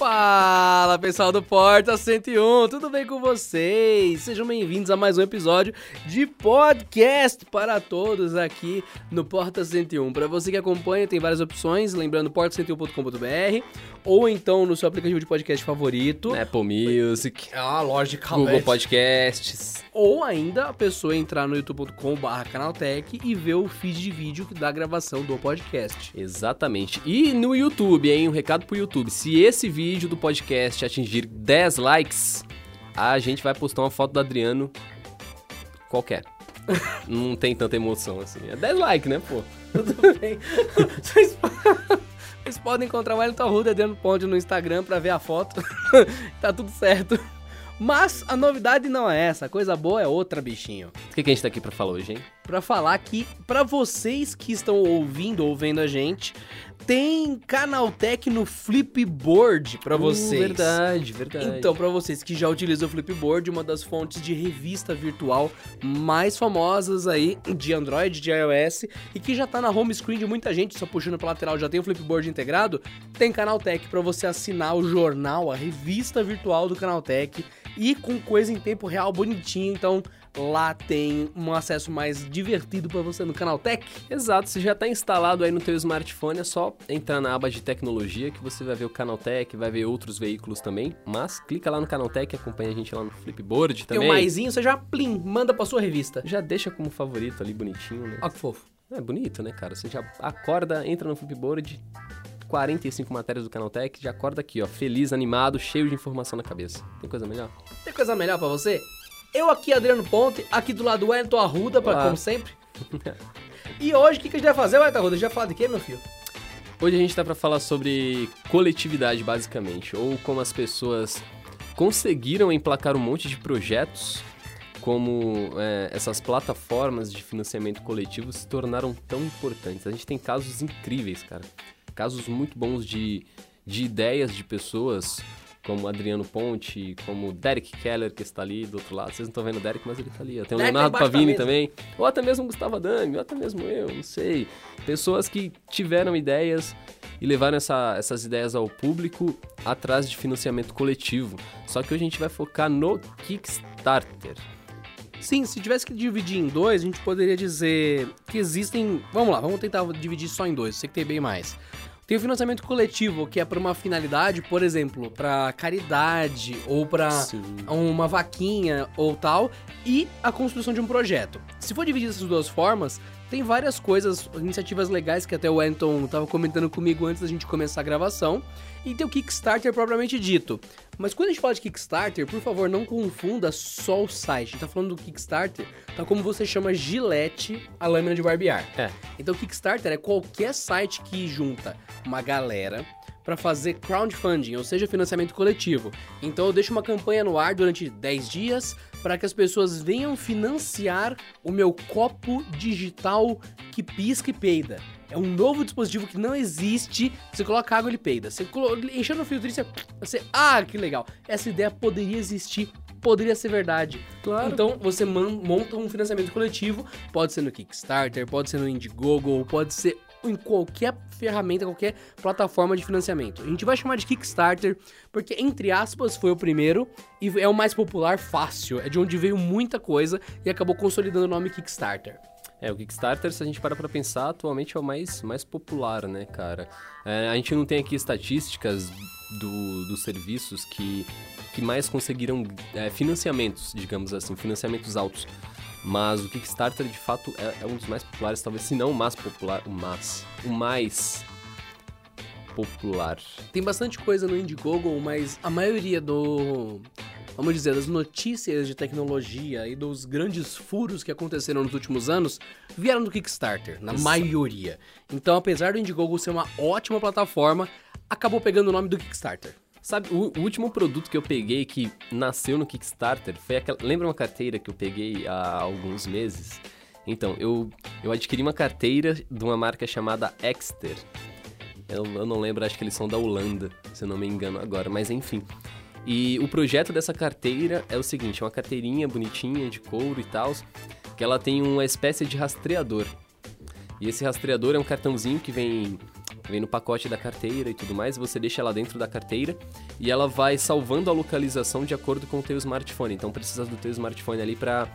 Fala pessoal do Porta 101, tudo bem com vocês? Sejam bem-vindos a mais um episódio de podcast para todos aqui no Porta 101. Para você que acompanha, tem várias opções, lembrando porta101.com.br ou então no seu aplicativo de podcast favorito. Apple Music, Ah, lógico. Google Podcasts. Ou ainda a pessoa entrar no youtube.com/barra canaltech e ver o feed de vídeo da gravação do podcast. Exatamente. E no YouTube, hein? Um recado pro YouTube. Se esse vídeo do podcast atingir 10 likes, a gente vai postar uma foto do Adriano qualquer. Não tem tanta emoção assim. É 10 likes, né, pô? Tudo bem. Vocês, podem encontrar o Wellington Arruda dentro do ponte no Instagram pra ver a foto. tá tudo certo. Mas a novidade não é essa, a coisa boa é outra, bichinho. O que, que a gente tá aqui pra falar hoje, hein? Pra falar que, pra vocês que estão ouvindo ou vendo a gente, tem Canaltech no Flipboard pra Uh, vocês. verdade, verdade. Então, pra vocês que já utilizam o Flipboard, uma das fontes de revista virtual mais famosas aí de Android, de iOS, e que já tá na home screen de muita gente, só puxando pra lateral já tem o Flipboard integrado, tem Canaltech pra você assinar o jornal, a revista virtual do Canaltech, e com coisa em tempo real bonitinho, então lá tem um acesso mais divertido pra você no Canaltech. Exato, se já tá instalado aí no teu smartphone, é só entrar na aba de tecnologia que você vai ver o Canaltech, vai ver outros veículos também. Mas clica lá no Canaltech, acompanha a gente lá no Flipboard Tem também. o maisinho, você já plim, manda pra sua revista. Já deixa como favorito ali, bonitinho, né? Ó que fofo. É bonito, né, cara? Você já acorda, entra no Flipboard, 45 matérias do Canaltech, já acorda aqui, ó, feliz, animado, cheio de informação na cabeça. Tem coisa melhor? Tem coisa melhor pra você? Eu aqui, Adriano Ponte, aqui do lado do Wellington Arruda, pra, Olá. como sempre. e hoje, o que, que a gente vai fazer, Wellington Arruda? A gente vai falar de quê, meu filho? Hoje a gente tá pra falar sobre coletividade, basicamente, ou como as pessoas conseguiram emplacar um monte de projetos, como é, essas plataformas de financiamento coletivo se tornaram tão importantes. A gente tem casos incríveis, cara. Casos muito bons de, de ideias de pessoas, como Adriano Ponte, como Derek Keller, que está ali do outro lado. Vocês não estão vendo o Derek, mas ele tá ali. Tem o Derek tá Leonardo Pavini também. Ou até mesmo o Gustavo Adami, ou até mesmo eu, não sei. Pessoas que tiveram ideias e levaram essa- essas ideias ao público atrás de financiamento coletivo. Só que hoje a gente vai focar no Kickstarter. Sim, se tivesse que dividir em dois, a gente poderia dizer que existem... Vamos lá, vamos tentar dividir só em dois, sei que tem bem mais. Tem o financiamento coletivo, que é para uma finalidade, por exemplo, para caridade ou para uma vaquinha ou tal, e a construção de um projeto. Se for dividir essas duas formas, tem várias coisas, iniciativas legais que até o Anton estava comentando comigo antes da gente começar a gravação, e tem o Kickstarter propriamente dito. Mas quando a gente fala de Kickstarter, por favor, não confunda só o site. A gente tá falando do Kickstarter, tá como você chama Gillette a lâmina de barbear. É. Então, Kickstarter é qualquer site que junta uma galera para fazer crowdfunding, ou seja, financiamento coletivo. Então, eu deixo uma campanha no ar durante 10 dias para que as pessoas venham financiar o meu copo digital que pisca e peida. É um novo dispositivo que não existe. Você coloca água, ele peida. Você colo... enchendo no filtro, você... você... Ah, que legal. Essa ideia poderia existir, poderia ser verdade. Claro. Então você monta um financiamento coletivo, pode ser no Kickstarter, pode ser no Indiegogo, pode ser em qualquer ferramenta, qualquer plataforma de financiamento. A gente vai chamar de Kickstarter porque, entre aspas, foi o primeiro e é o mais popular fácil. É de onde veio muita coisa e acabou consolidando o nome Kickstarter. É, o Kickstarter, se a gente parar pra pensar, atualmente é o mais, mais popular, né, cara? É, a gente não tem aqui estatísticas do, dos serviços que, que mais conseguiram é, financiamentos, digamos assim, financiamentos altos. Mas o Kickstarter, de fato, é, é um dos mais populares, talvez, se não o mais popular, o mais, o mais popular. Tem bastante coisa no Indiegogo, mas a maioria do. Vamos dizer, das notícias de tecnologia e dos grandes furos que aconteceram nos últimos anos vieram do Kickstarter, na maioria. Então, apesar do Indiegogo ser uma ótima plataforma, acabou pegando o nome do Kickstarter. Sabe, o, o último produto que eu peguei que nasceu no Kickstarter foi aquela. Lembra uma carteira que eu peguei há alguns meses? Então, eu, eu adquiri uma carteira de uma marca chamada Exter. Eu, eu não lembro, acho que eles são da Holanda, se eu não me engano agora, mas enfim. E o projeto dessa carteira é o seguinte: é uma carteirinha bonitinha de couro e tal, que ela tem uma espécie de rastreador. E esse rastreador é um cartãozinho que vem Vem no pacote da carteira e tudo mais, você deixa ela dentro da carteira e ela vai salvando a localização de acordo com o teu smartphone. Então precisa do teu smartphone ali para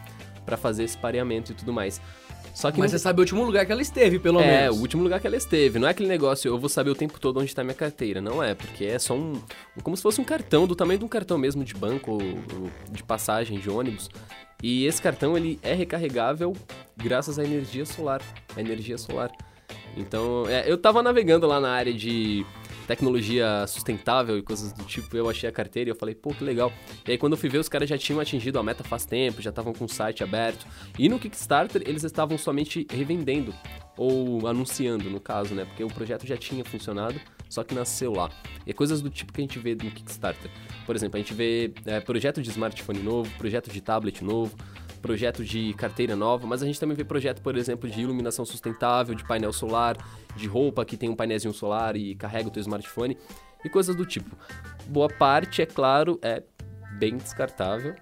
para fazer esse pareamento e tudo mais. Só que Mas não... você sabe o último lugar que ela esteve, pelo é, menos. É, o último lugar que ela esteve. Não é aquele negócio, eu vou saber o tempo todo onde está minha carteira. Não é, porque é só um. Como se fosse um cartão, do tamanho de um cartão mesmo de banco ou, ou de passagem de ônibus. E esse cartão ele é recarregável graças à energia solar. A energia solar. Então, é, eu tava navegando lá na área de tecnologia sustentável e coisas do tipo, eu achei a carteira e eu falei, pô, que legal. E aí quando eu fui ver, os caras já tinham atingido a meta faz tempo, já estavam com o site aberto. E no Kickstarter, eles estavam somente revendendo, ou anunciando, no caso, né? Porque o projeto já tinha funcionado, só que nasceu lá. E é coisas do tipo que a gente vê no Kickstarter. Por exemplo, a gente vê é, projeto de smartphone novo, projeto de tablet novo, projeto de carteira nova, mas a gente também vê projeto, por exemplo, de iluminação sustentável, de painel solar, de roupa que tem um painézinho solar e carrega o teu smartphone e coisas do tipo. Boa parte, é claro, é bem descartável,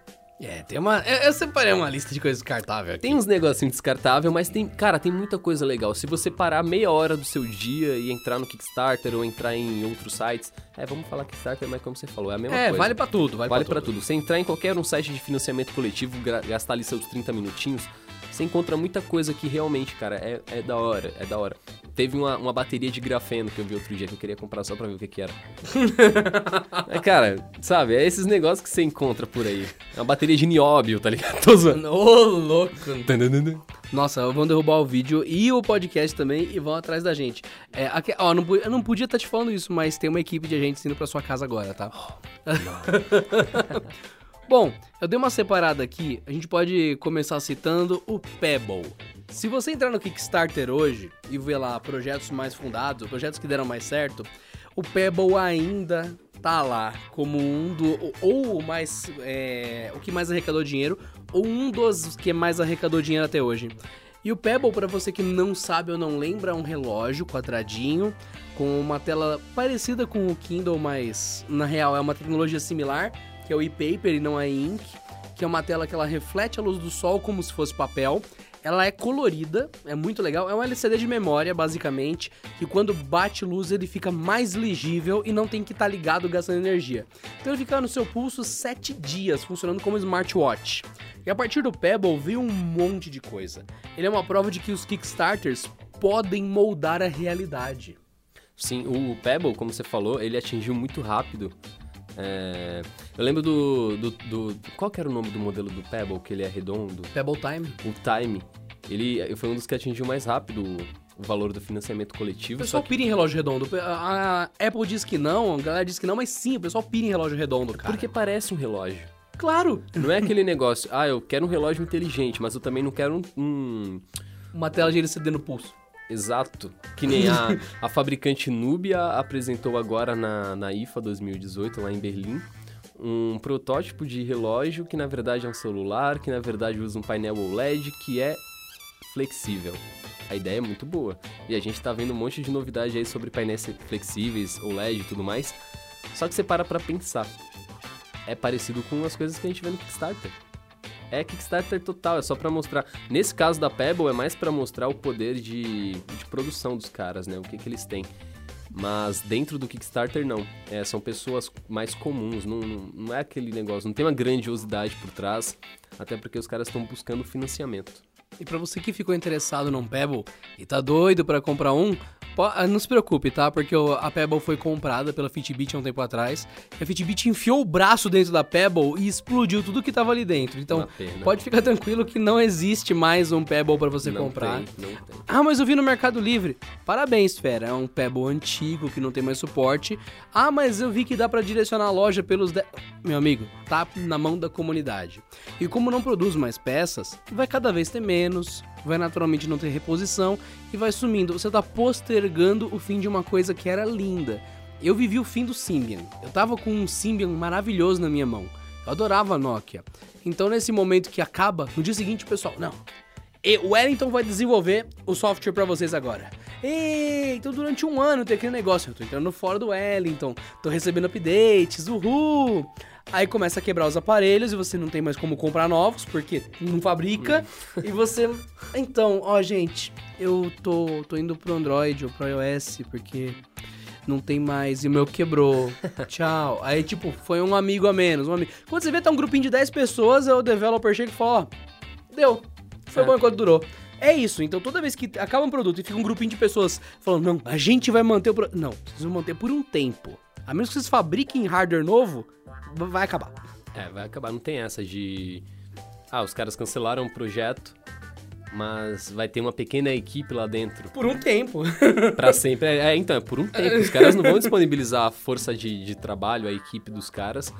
é, tem uma. Eu, eu separei uma lista de coisas descartáveis. Tem uns negocinhos descartáveis, mas tem. Cara, tem muita coisa legal. Se você parar meia hora do seu dia e entrar no Kickstarter ou entrar em outros sites. É, vamos falar Kickstarter, mas como você falou, é a mesma é, coisa. É, vale pra tudo, vale, vale pra, pra tudo. Você entrar em qualquer um site de financiamento coletivo, gastar ali seus 30 minutinhos, você encontra muita coisa que realmente, cara, é, é da hora, é da hora. Teve uma, uma bateria de grafeno que eu vi outro dia que eu queria comprar só pra ver o que que era. é, cara, sabe, é esses negócios que você encontra por aí. É uma bateria de nióbio, tá ligado? Tô zoando. Ô, louco. Nossa, vão derrubar o vídeo e o podcast também e vão atrás da gente. É, aqui, ó, não, eu não podia estar tá te falando isso, mas tem uma equipe de agentes indo pra sua casa agora, tá? Oh, Bom, eu dei uma separada aqui, a gente pode começar citando o Pebble. Se você entrar no Kickstarter hoje e ver lá projetos mais fundados, projetos que deram mais certo, o Pebble ainda tá lá como um do ou o mais é, o que mais arrecadou dinheiro ou um dos que mais arrecadou dinheiro até hoje. E o Pebble, para você que não sabe ou não lembra, é um relógio quadradinho com uma tela parecida com o Kindle, mas na real é uma tecnologia similar que é o e-paper e não é ink, que é uma tela que ela reflete a luz do sol como se fosse papel. Ela é colorida, é muito legal. É um LCD de memória, basicamente, que quando bate luz ele fica mais legível e não tem que estar tá ligado gastando energia. Então ele fica no seu pulso 7 dias, funcionando como smartwatch. E a partir do Pebble veio um monte de coisa. Ele é uma prova de que os Kickstarters podem moldar a realidade. Sim, o Pebble, como você falou, ele atingiu muito rápido é, eu lembro do, do, do, Qual que era o nome do modelo do Pebble, que ele é redondo? Pebble Time. O Time. Ele foi um dos que atingiu mais rápido o valor do financiamento coletivo. O pessoal que... pira em relógio redondo. A Apple diz que não, a galera diz que não, mas sim, o pessoal pira em relógio redondo, cara. Porque parece um relógio. Claro! Não é aquele negócio, ah, eu quero um relógio inteligente, mas eu também não quero um... um... Uma tela de LCD no pulso. Exato. Que nem a, a fabricante Nubia apresentou agora na, na IFA 2018, lá em Berlim, um protótipo de relógio que na verdade é um celular, que na verdade usa um painel OLED que é flexível. A ideia é muito boa. E a gente tá vendo um monte de novidade aí sobre painéis flexíveis, OLED e tudo mais. Só que você para pra pensar. É parecido com as coisas que a gente vê no Kickstarter é Kickstarter total, é só para mostrar. Nesse caso da Pebble, é mais para mostrar o poder de, de produção dos caras, né? O que, que eles têm. Mas dentro do Kickstarter, não. É, são pessoas mais comuns, não, não, é aquele negócio, não tem uma grandiosidade por trás, até porque os caras estão buscando financiamento. E para você que ficou interessado num Pebble e tá doido para comprar um, ah, não se preocupe, tá? Porque a Pebble foi comprada pela Fitbit há um tempo atrás. a Fitbit enfiou o braço dentro da Pebble e explodiu tudo que tava ali dentro. Então, pode ficar tranquilo que não existe mais um Pebble para você não comprar. Tem, não tem. Ah, mas eu vi no Mercado Livre. Parabéns, Fera. É um Pebble antigo que não tem mais suporte. Ah, mas eu vi que dá para direcionar a loja pelos. De... Meu amigo, tá na mão da comunidade. E como não produz mais peças, vai cada vez ter menos vai naturalmente não ter reposição e vai sumindo. Você está postergando o fim de uma coisa que era linda. Eu vivi o fim do Symbian. Eu tava com um Symbian maravilhoso na minha mão. Eu adorava a Nokia. Então nesse momento que acaba, no dia seguinte pessoal, não. O Wellington vai desenvolver o software para vocês agora. Ei, então durante um ano tem aquele negócio. Eu tô entrando fora do Wellington, tô recebendo updates, uhul! Aí começa a quebrar os aparelhos e você não tem mais como comprar novos, porque não fabrica. e você. Então, ó, gente, eu tô, tô indo pro Android ou pro iOS, porque não tem mais, e o meu quebrou. Tchau. Aí, tipo, foi um amigo a menos. Um amigo. Quando você vê, tá um grupinho de 10 pessoas, o developer chega e fala, ó, deu. Foi É. bom enquanto durou. É isso, então toda vez que acaba um produto e fica um grupinho de pessoas falando, não, a gente vai manter o produto. Não, vocês vão manter por um tempo. A menos que vocês fabriquem hardware novo, vai acabar. É, vai acabar. Não tem essa de. Ah, os caras cancelaram o projeto, mas vai ter uma pequena equipe lá dentro Por um tempo. pra sempre. É, é, então, é por um tempo. Os caras não vão disponibilizar a força de, de trabalho, a equipe dos caras,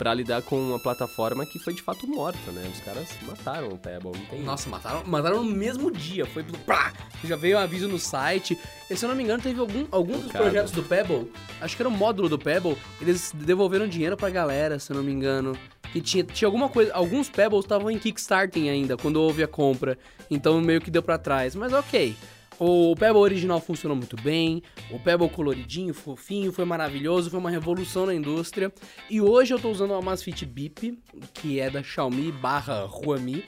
pra lidar com uma plataforma que foi de fato morta, né? Os caras mataram o Pebble, não tem. Nossa, mataram, mataram no mesmo dia. Foi. Plá! Já veio um aviso no site. E, se eu não me engano, teve algum, algum dos Cara. projetos do Pebble. Acho que era o módulo do Pebble. Eles devolveram dinheiro pra galera, se eu não me engano. Que tinha, tinha alguma coisa. Alguns Pebbles estavam em Kickstarting ainda, quando houve a compra. Então meio que deu pra trás. Mas ok. O Pebble original funcionou muito bem, o Pebble coloridinho, fofinho, foi maravilhoso, foi uma revolução na indústria. E hoje eu tô usando uma Amazfit Bip, que é da Xiaomi barra Huami,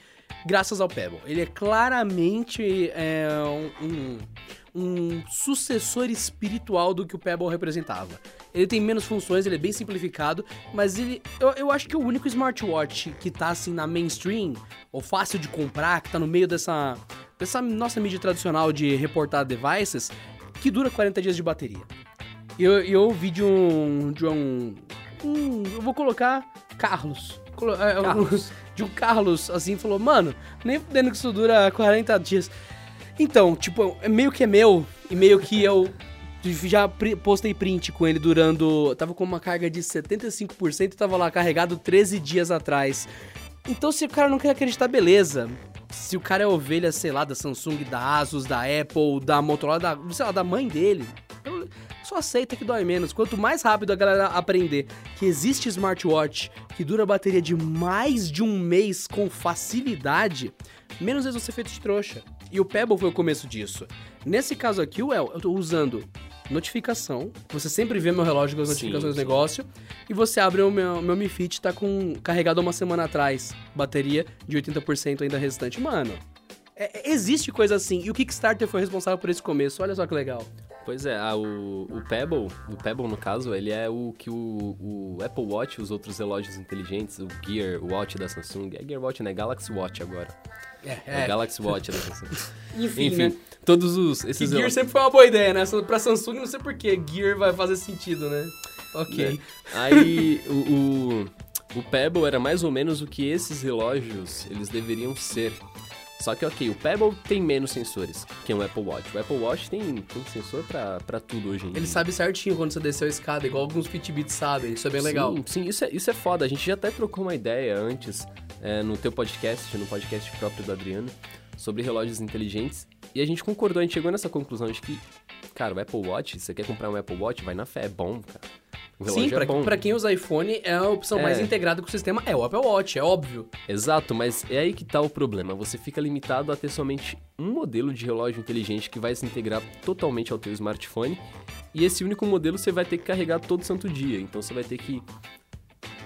graças ao Pebble. Ele é claramente é, um, um sucessor espiritual do que o Pebble representava. Ele tem menos funções, ele é bem simplificado, mas ele. Eu, eu acho que é o único smartwatch que tá assim na mainstream, ou fácil de comprar, que tá no meio dessa, dessa nossa mídia tradicional de reportar devices, que dura 40 dias de bateria. E eu, eu ouvi de um. de um. um- eu vou colocar Carlos. Colo- é, um- Carlos. de um Carlos, assim, falou, mano, nem fudendo que isso dura 40 dias. Então, tipo, é meio que é meu, e meio que eu já postei print com ele durando. Tava com uma carga de 75% e tava lá carregado 13 dias atrás. Então, se o cara não quer acreditar, beleza. Se o cara é ovelha, sei lá, da Samsung, da Asus, da Apple, da Motorola, da, sei lá, da mãe dele, só aceita que dói menos. Quanto mais rápido a galera aprender que existe smartwatch que dura bateria de mais de um mês com facilidade, menos eles vão ser feitos de trouxa. E o Pebble foi o começo disso. Nesse caso aqui, Well, eu tô usando notificação. Você sempre vê meu relógio com as Sim, notificações do sim. negócio. E você abre o meu, meu Mi Fit, tá com carregado uma semana atrás. Bateria de 80% ainda restante. Mano, é- é- existe coisa assim. E o Kickstarter foi responsável por esse começo. Olha só que legal. Pois é, ah, o, o Pebble, o Pebble no caso, ele é o que o, o Apple Watch, os outros relógios inteligentes, o Gear Watch da Samsung, é Gear Watch, né? Galaxy Watch agora. É, É, o Galaxy Watch da Samsung. Enfim, Enfim, né? todos os Que esses Gear sempre foi uma boa ideia, né? Pra Samsung, não sei por que Gear vai fazer sentido, né? Ok. né? Aí o, o, o Pebble era mais ou menos o que esses relógios eles deveriam ser. Só que, ok, o Pebble tem menos sensores que um Apple Watch. O Apple Watch tem, tem sensor pra, pra tudo hoje em dia. Ele sabe certinho quando você desceu a escada, igual alguns Fitbits sabem. Isso é bem legal. Sim, sim, isso é, isso é foda. A gente já até trocou uma ideia antes é, no teu podcast, no podcast próprio do Adriano, sobre relógios inteligentes. E a gente concordou, a gente chegou nessa conclusão de que, cara, o Apple Watch, se você quer comprar um Apple Watch, vai na fé, é bom, cara. Sim, pra, é bom. pra quem usa iPhone, é a opção É. mais integrada com o sistema. É o Apple Watch, é óbvio. Exato, mas é aí que tá o problema. Você fica limitado a ter somente um modelo de relógio inteligente que vai se integrar totalmente ao teu smartphone. E esse único modelo você vai ter que carregar todo santo dia. Então você vai ter que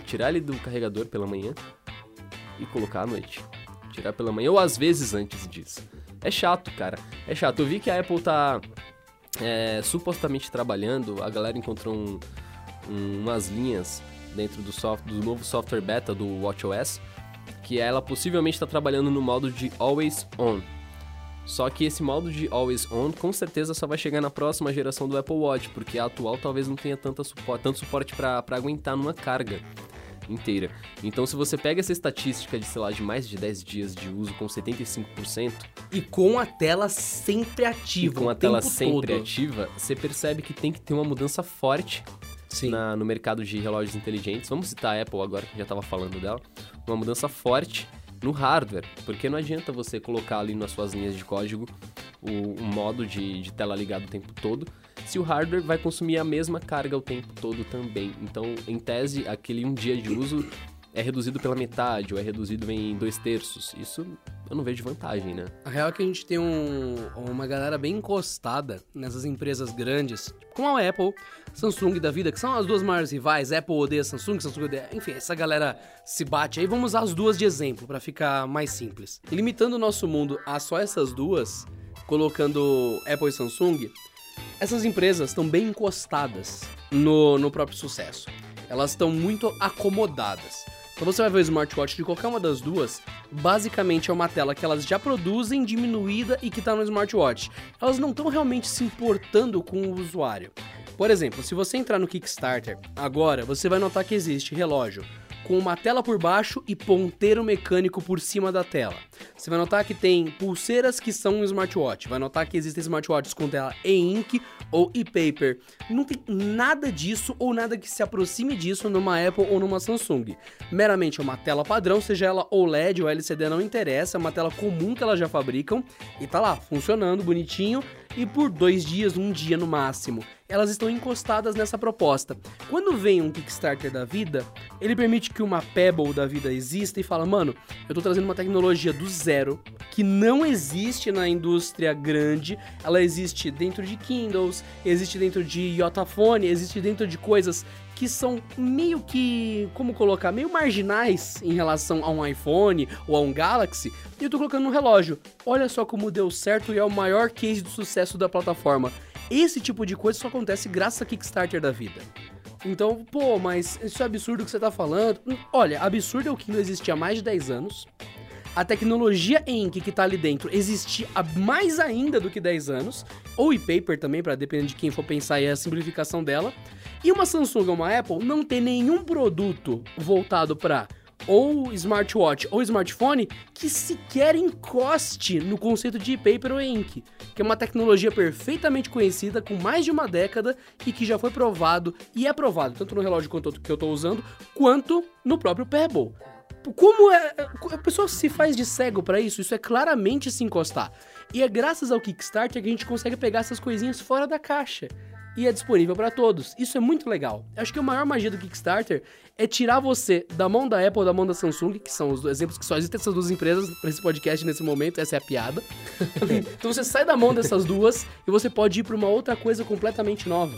tirar ele do carregador pela manhã e colocar à noite. Tirar pela manhã ou às vezes antes disso. É chato, cara. É chato. Eu vi que a Apple tá é, supostamente trabalhando, a galera encontrou um- um- umas linhas dentro do, soft, do novo software beta do WatchOS, que ela possivelmente está trabalhando no modo de Always On. Só que esse modo de Always On com certeza só vai chegar na próxima geração do Apple Watch, porque a atual talvez não tenha tanta supo- tanto suporte para aguentar numa carga inteira. Então se você pega essa estatística de, sei lá, de mais de 10 dias de uso com 75%, E com a tela sempre e ativa. com o a tela sempre todo. ativa, você percebe que tem que ter uma mudança forte Sim. na- no mercado de relógios inteligentes. Vamos citar a Apple agora, que já estava falando dela. Uma mudança forte no hardware, porque não adianta você colocar ali nas suas linhas de código o, um modo de, de tela ligada o tempo todo, se o hardware vai consumir a mesma carga o tempo todo também. Então, em tese, aquele um dia de uso é reduzido pela metade ou é reduzido em dois terços. Isso eu não vejo vantagem, né? A real é que a gente tem um, uma galera bem encostada nessas empresas grandes, como a Apple, Samsung da vida, que são as duas maiores rivais. Apple odeia Samsung, Samsung odeia. Enfim, essa galera se bate aí. Vamos usar as duas de exemplo para ficar mais simples. E limitando o nosso mundo a só essas duas, colocando Apple e Samsung, essas empresas estão bem encostadas no, no próprio sucesso. Elas estão muito acomodadas. Então você vai ver o smartwatch de qualquer uma das duas, basicamente é uma tela que elas já produzem diminuída e que está no smartwatch. Elas não estão realmente se importando com o usuário. Por exemplo, se você entrar no Kickstarter agora, você vai notar que existe relógio com uma tela por baixo e ponteiro mecânico por cima da tela. Você vai notar que tem pulseiras que são um smartwatch. Vai notar que existem smartwatches com tela e-ink ou e-paper. Não tem nada disso ou nada que se aproxime disso numa Apple ou numa Samsung. Meramente é uma tela padrão, seja ela OLED ou LCD, não interessa, é uma tela comum que elas já fabricam e tá lá, funcionando, bonitinho, e por dois dias, um dia no máximo elas estão encostadas nessa proposta. Quando vem um Kickstarter da vida, ele permite que uma Pebble da vida exista e fala, mano, eu tô trazendo uma tecnologia do zero que não existe na indústria grande, ela existe dentro de Kindles, existe dentro de Yotafone, existe dentro de coisas que são meio que, como colocar, meio marginais em relação a um iPhone ou a um Galaxy, e eu tô colocando no relógio. Olha só como deu certo e é o maior case de sucesso da plataforma. Esse tipo de coisa só acontece graças a Kickstarter da vida. Então, pô, mas isso é absurdo que você tá falando. Olha, absurdo é o que não existia há mais de 10 anos. A tecnologia Ink que tá ali dentro existia há mais ainda do que 10 anos. Ou e-paper também, para depender de quem for pensar aí a simplificação dela. E uma Samsung ou uma Apple não tem nenhum produto voltado para ou smartwatch ou smartphone que sequer encoste no conceito de paper ou ink, que é uma tecnologia perfeitamente conhecida com mais de uma década e que já foi provado e é provado tanto no relógio que eu estou usando quanto no próprio Pebble. Como é, a pessoa se faz de cego para isso? Isso é claramente se encostar. E é graças ao Kickstarter que a gente consegue pegar essas coisinhas fora da caixa e é disponível para todos. Isso é muito legal. Acho que a maior magia do Kickstarter é tirar você da mão da Apple ou da mão da Samsung, que são os exemplos que só existem essas duas empresas para esse podcast nesse momento, essa é a piada. então você sai da mão dessas duas e você pode ir para uma outra coisa completamente nova.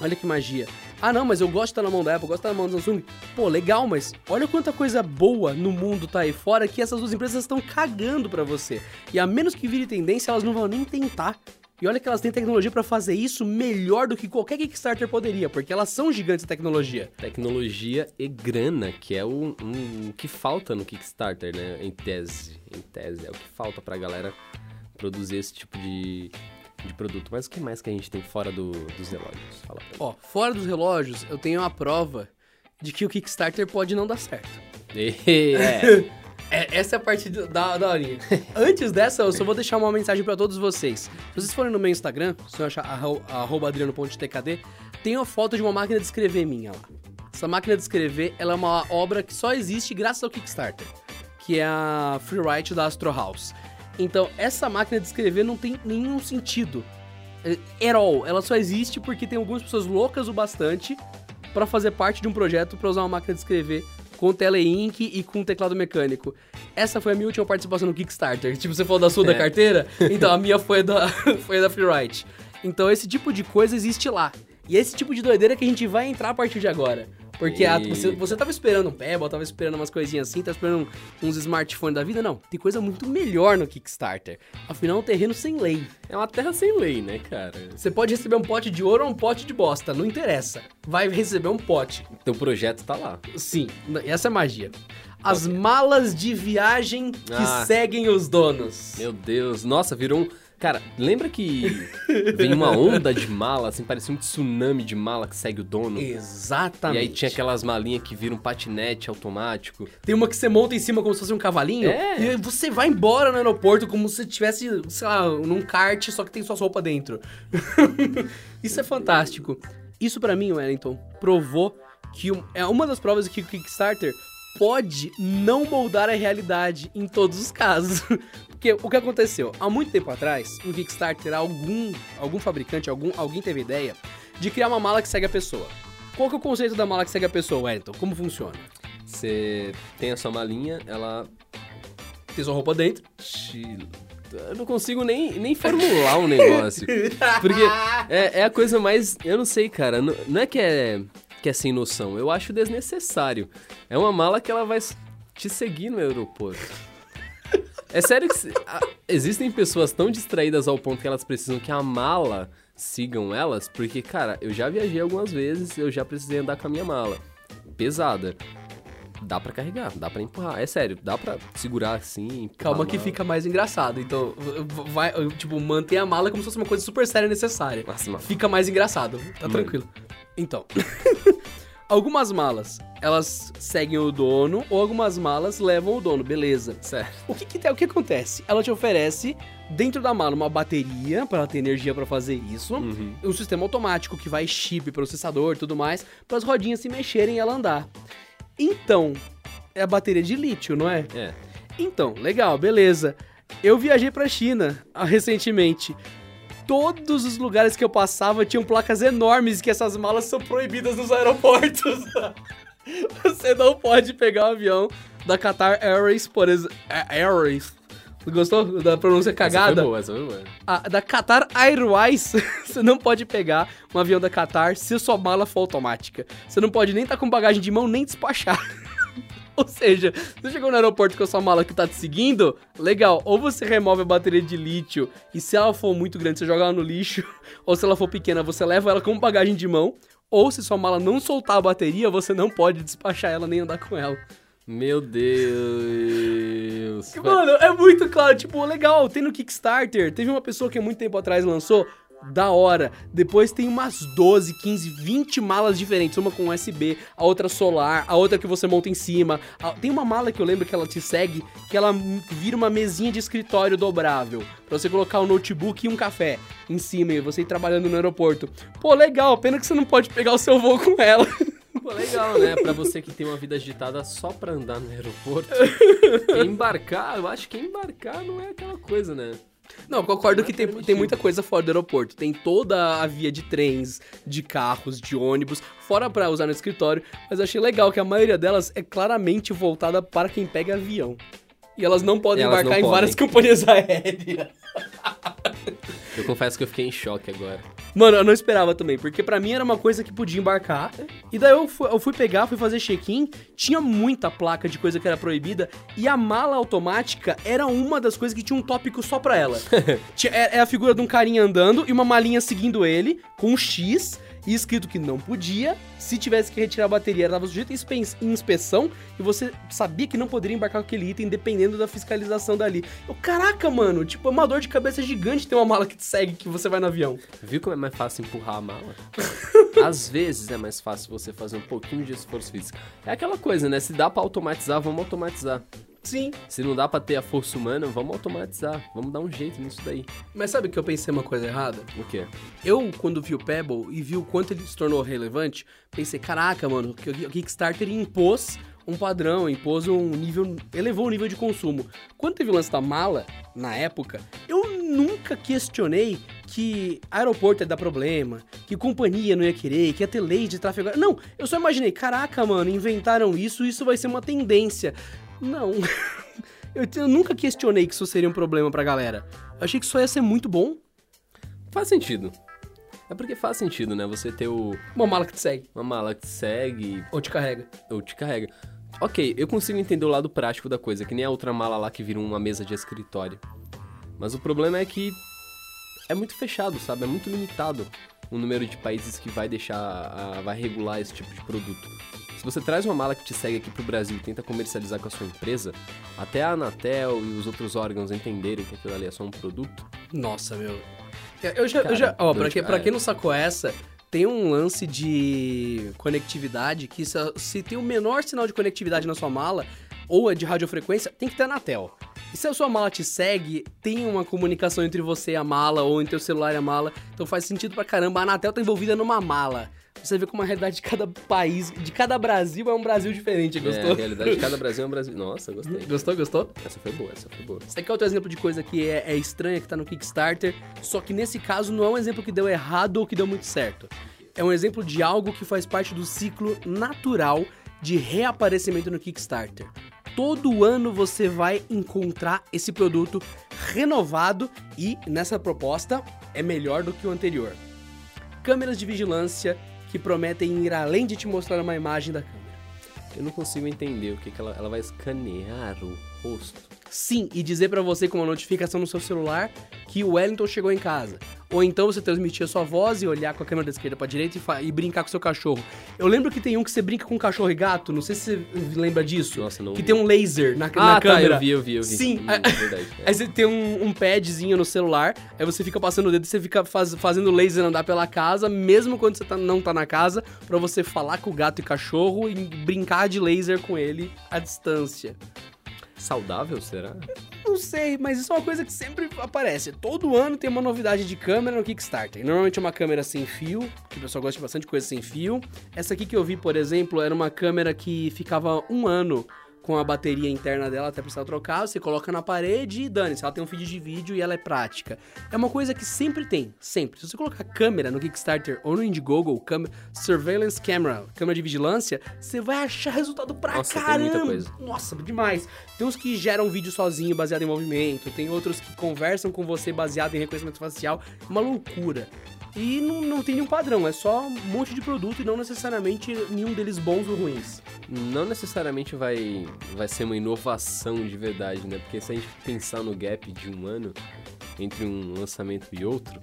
Olha que magia. Ah, não, mas eu gosto de estar na mão da Apple, gosto de estar na mão da Samsung. Pô, legal, mas olha quanta coisa boa no mundo tá aí fora que essas duas empresas estão cagando para você. E a menos que vire tendência, elas não vão nem tentar. E olha que elas têm tecnologia para fazer isso melhor do que qualquer Kickstarter poderia, porque elas são gigantes de tecnologia. Tecnologia e grana, que é o, um, que falta no Kickstarter, né? Em tese. Em tese, é o que falta pra galera produzir esse tipo de, de produto. Mas o que mais que a gente tem fora do, dos relógios? Fala pra Ó, fora dos relógios, eu tenho uma prova de que o Kickstarter pode não dar certo. é. É, essa é a parte da, da horinha. Antes dessa, eu só vou deixar uma mensagem para todos vocês. Se vocês forem no meu Instagram, se eu achar arroba adriano.tkd, tem uma foto de uma máquina de escrever minha lá. Essa máquina de escrever, ela é uma obra que só existe graças ao Kickstarter, que é a Freeride da Astro House. Então, essa máquina de escrever não tem nenhum sentido. É, at all. Ela só existe porque tem algumas pessoas loucas o bastante para fazer parte de um projeto para usar uma máquina de escrever com Teleink e com teclado mecânico. Essa foi a minha última participação no Kickstarter. Tipo, você falou da sua é. da carteira? Então, a minha foi da, foi da Freeride. Então, esse tipo de coisa existe lá. E esse tipo de doideira que a gente vai entrar a partir de agora. Porque a, você, você tava esperando um Pebble, tava esperando umas coisinhas assim, tava esperando uns smartphones da vida. Não, tem coisa muito melhor no Kickstarter. Afinal, é um terreno sem lei. É uma terra sem lei, né, cara? Você pode receber um pote de ouro ou um pote de bosta, não interessa. Vai receber um pote. Teu projeto tá lá. Sim, essa é magia. As malas de viagem que ah, seguem os donos. Meu Deus, nossa, virou um Cara, lembra que vem uma onda de mala, assim, parecia um tsunami de mala que segue o dono? Exatamente. E aí tinha aquelas malinhas que viram um patinete automático. Tem uma que você monta em cima como se fosse um cavalinho. É. E você vai embora no aeroporto como se estivesse, sei lá, num kart, só que tem sua roupa dentro. Isso é fantástico. Isso para mim, Wellington, provou que é uma das provas que o Kickstarter pode não moldar a realidade em todos os casos. Porque o que aconteceu? Há muito tempo atrás, no Kickstarter, algum, algum fabricante, algum, alguém teve ideia de criar uma mala que segue a pessoa. Qual que é o conceito da mala que segue a pessoa, Wellington? Como funciona? Você tem a sua malinha, ela Tem sua roupa dentro. te... Eu não consigo nem, nem formular um negócio. Porque é, é a coisa mais. Eu não sei, cara. Não, não é que é que é sem noção. Eu acho desnecessário. É uma mala que ela vai te seguir no aeroporto. É sério que se- a- existem pessoas tão distraídas ao ponto que elas precisam que a mala sigam elas? Porque, cara, eu já viajei algumas vezes, eu já precisei andar com a minha mala. Pesada. Dá pra carregar, dá pra empurrar. É sério, dá pra segurar assim. Calma que fica mais engraçado. Então, vai, tipo, mantém a mala como se fosse uma coisa super séria e necessária. Nossa, Fica mais engraçado. Tá Mano. tranquilo. Então, algumas malas, elas seguem o dono, ou algumas malas levam o dono, beleza. Certo. O que, que, tem- o que acontece? Ela te oferece, dentro da mala, uma bateria para ela ter energia para fazer isso. Uhum. Um sistema automático que vai chip, processador e tudo mais, para as rodinhas se mexerem e ela andar. Então, é a bateria de lítio, não é? É. Então, legal, beleza. Eu viajei pra China ah, recentemente. Todos os lugares que eu passava tinham placas enormes que essas malas são proibidas nos aeroportos. Você não pode pegar o avião da Qatar Airways, por exemplo. Airways. Gostou da pronúncia Essa cagada? foi boa, essa foi boa. A- da Qatar Airways, você não pode pegar um avião da Qatar se sua mala for automática. Você não pode nem estar com bagagem de mão, nem despachar. Ou seja, você chegou no aeroporto com a sua mala que tá te seguindo, legal. Ou você remove a bateria de lítio e se ela for muito grande, você joga ela no lixo. Ou se ela for pequena, você leva ela com bagagem de mão. Ou se sua mala não soltar a bateria, você não pode despachar ela nem andar com ela. Meu Deus. Mano, é muito claro, tipo, legal, tem no Kickstarter, teve uma pessoa que há muito tempo atrás lançou, da hora. Depois tem umas 12, 15, 20 malas diferentes, uma com USB, a outra solar, a outra que você monta em cima. A- Tem uma mala que eu lembro que ela te segue, que ela vira uma mesinha de escritório dobrável, pra você colocar um notebook e um café em cima e você ir trabalhando no aeroporto. Pô, legal, pena que você não pode pegar o seu voo com ela. Pô, legal, né? Pra você que tem uma vida agitada só pra andar no aeroporto. embarcar, eu acho que embarcar não é aquela coisa, né? Não, eu concordo é que tem, tem muita coisa fora do aeroporto. Tem toda a via de trens, de carros, de ônibus, fora pra usar no escritório. Mas eu achei legal que a maioria delas é claramente voltada para quem pega avião. E elas não podem Elas embarcar não em várias podem. companhias aéreas. Eu confesso que eu fiquei em choque agora. Mano, eu não esperava também, porque pra mim era uma coisa que podia embarcar. E daí eu fui, eu fui pegar, fui fazer check-in, tinha muita placa de coisa que era proibida, e a mala automática era uma das coisas que tinha um tópico só pra ela. É, é a figura de um carinha andando e uma malinha seguindo ele, com um X, e escrito que não podia. Se tivesse que retirar a bateria, ela estava sujeita a inspe- inspeção, e você sabia que não poderia embarcar com aquele item, dependendo da fiscalização dali. Eu, caraca, mano, tipo, é uma dor de cabeça gigante ter uma mala que te segue que você vai no avião. Viu como é mais fácil empurrar a mala? Às vezes é mais fácil você fazer um pouquinho de esforço físico. É aquela coisa, né? Se dá pra automatizar, vamos automatizar. Sim, Se não dá pra ter a força humana, vamos automatizar. Vamos dar um jeito nisso daí. Mas sabe que eu pensei uma coisa errada? O quê? Eu, quando vi o Pebble e vi o quanto ele se tornou relevante, pensei, caraca, mano, que o Kickstarter impôs um padrão, impôs um nível, elevou o nível de consumo. Quando teve o lance da mala, na época, eu nunca questionei que aeroporto ia dar problema, que companhia não ia querer, que ia ter lei de tráfego. Não, eu só imaginei, caraca, mano, inventaram isso, isso vai ser uma tendência. Não. Eu, eu nunca questionei que isso seria um problema pra galera. Eu achei que isso ia ser muito bom. Faz sentido. É porque faz sentido, né? Você ter o, Uma mala que te segue. uma mala que te segue Ou te carrega. ou te carrega. Ok, eu consigo entender o lado prático da coisa, que nem a outra mala lá que vira uma mesa de escritório. Mas o problema é que é muito fechado, sabe? É muito limitado o número de países que vai deixar, a- vai regular esse tipo de produto. Se você traz uma mala que te segue aqui pro Brasil e tenta comercializar com a sua empresa, até a Anatel e os outros órgãos entenderem que aquilo ali é só um produto, Nossa, meu. Eu já. eu Cara, já ó, pra, que, pra quem não sacou essa, tem um lance de conectividade que se, se tem o menor sinal de conectividade na sua mala, ou é de radiofrequência, tem que ter Anatel. E se a sua mala te segue, tem uma comunicação entre você e a mala, ou entre o celular e a mala, então faz sentido pra caramba. A Anatel tá envolvida numa mala. Você vê como a realidade de cada país, de cada Brasil é um Brasil diferente, é, gostou? a realidade de cada Brasil é um Brasil. Nossa, gostei. Gostou, gostou? Essa foi boa, essa foi boa. Esse aqui é outro exemplo de coisa que é, é estranha, que tá no Kickstarter, só que nesse caso não é um exemplo que deu errado ou que deu muito certo. É um exemplo de algo que faz parte do ciclo natural de reaparecimento no Kickstarter. Todo ano você vai encontrar esse produto renovado e nessa proposta é melhor do que o anterior. Câmeras de vigilância que prometem ir além de te mostrar uma imagem da câmera. Eu não consigo entender o que, que ela, ela vai escanear o rosto. Sim, e dizer pra você com uma notificação no seu celular que o Wellington chegou em casa. Ou então você transmitir a sua voz e olhar com a câmera da esquerda pra direita e, e brincar com o seu cachorro. Eu lembro que tem um que você brinca com cachorro e gato, não sei se você lembra disso. Nossa, não que vi. tem um laser na, na Ah, tá, câmera. eu vi, eu vi, eu vi. Sim, Hum, é verdade. é. Aí você tem um, um padzinho no celular, aí você fica passando o dedo e você fica faz- fazendo o laser andar pela casa, mesmo quando você tá- não tá na casa, pra você falar com o gato e cachorro e brincar de laser com ele à distância. Saudável, será? Não sei, mas isso é uma coisa que sempre aparece. Todo ano tem uma novidade de câmera no Kickstarter. Normalmente é uma câmera sem fio, que o pessoal gosta de bastante coisa sem fio. Essa aqui que eu vi, por exemplo, era uma câmera que ficava um ano com a bateria interna dela até precisar trocar. Você coloca na parede e dane-se, ela tem um feed de vídeo e ela é prática. É uma coisa que sempre tem, sempre. Se você colocar câmera no Kickstarter ou no Indiegogo, câmera, Surveillance Camera, câmera de vigilância, você vai achar resultado pra Nossa, tem caramba. muita coisa. Nossa, demais. Tem uns que geram vídeo sozinho, baseado em movimento. Tem outros que conversam com você baseado em reconhecimento facial. Uma loucura. E não, não tem nenhum padrão, é só um monte de produto e não necessariamente nenhum deles bons ou ruins. Não necessariamente vai, vai ser uma inovação de verdade, né? Porque se a gente pensar no gap de um ano entre um lançamento e outro,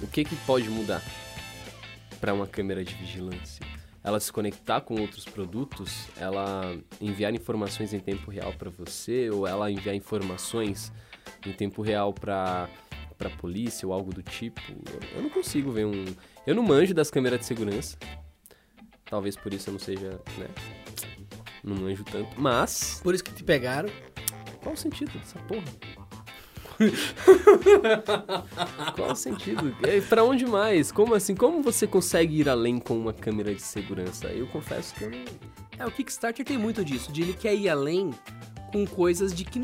o que, que pode mudar para uma câmera de vigilância? Ela se conectar com outros produtos, ela enviar informações em tempo real para você, ou ela enviar informações em tempo real para para polícia ou algo do tipo. Eu, não consigo ver um. Eu não manjo das câmeras de segurança. Talvez por isso eu não seja, né? Não manjo tanto. Mas, Por isso que te pegaram. qual o sentido dessa porra? qual o sentido? É, pra onde mais? Como assim? Como você consegue ir além com uma câmera de segurança? Eu confesso que eu não. É, o Kickstarter tem muito disso, de ele quer ir além com coisas de que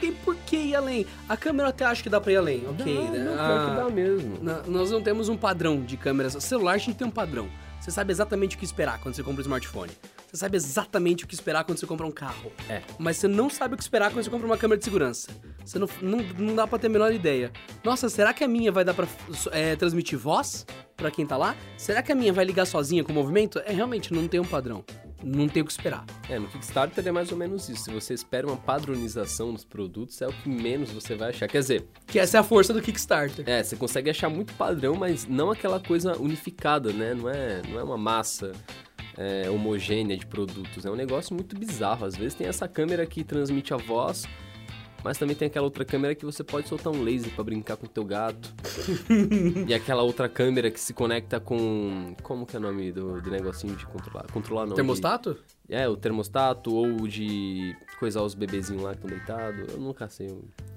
tem por que ir além. A câmera até acho que dá pra ir além, ok. Não, né? não, Ah, que dá mesmo. Na- nós não temos um padrão de câmeras. O celular a gente tem um padrão. Você sabe exatamente o que esperar quando você compra um smartphone. Você sabe exatamente o que esperar quando você compra um carro. É. Mas você não sabe o que esperar quando você compra uma câmera de segurança. Você não, não, não dá pra ter a menor ideia. Nossa, será que a minha vai dar pra é, transmitir voz pra quem tá lá? Será que a minha vai ligar sozinha com o movimento? É, realmente, não tem um padrão. Não tem o que esperar. É, no Kickstarter é mais ou menos isso. Se você espera uma padronização dos produtos, é o que menos você vai achar. Quer dizer, Que essa é a força do Kickstarter. É, você consegue achar muito padrão, mas não aquela coisa unificada, né? Não é, não é uma massa é, homogênea de produtos. É um negócio muito bizarro. Às vezes tem essa câmera que transmite a voz, mas também tem aquela outra câmera que você pode soltar um laser pra brincar com o teu gato. e aquela outra câmera que se conecta com... Como que é o nome do, do negocinho de controlar? Controlar não. de- Termostato? é, o termostato ou de coisar os bebezinhos lá que estão deitados. Eu nunca sei.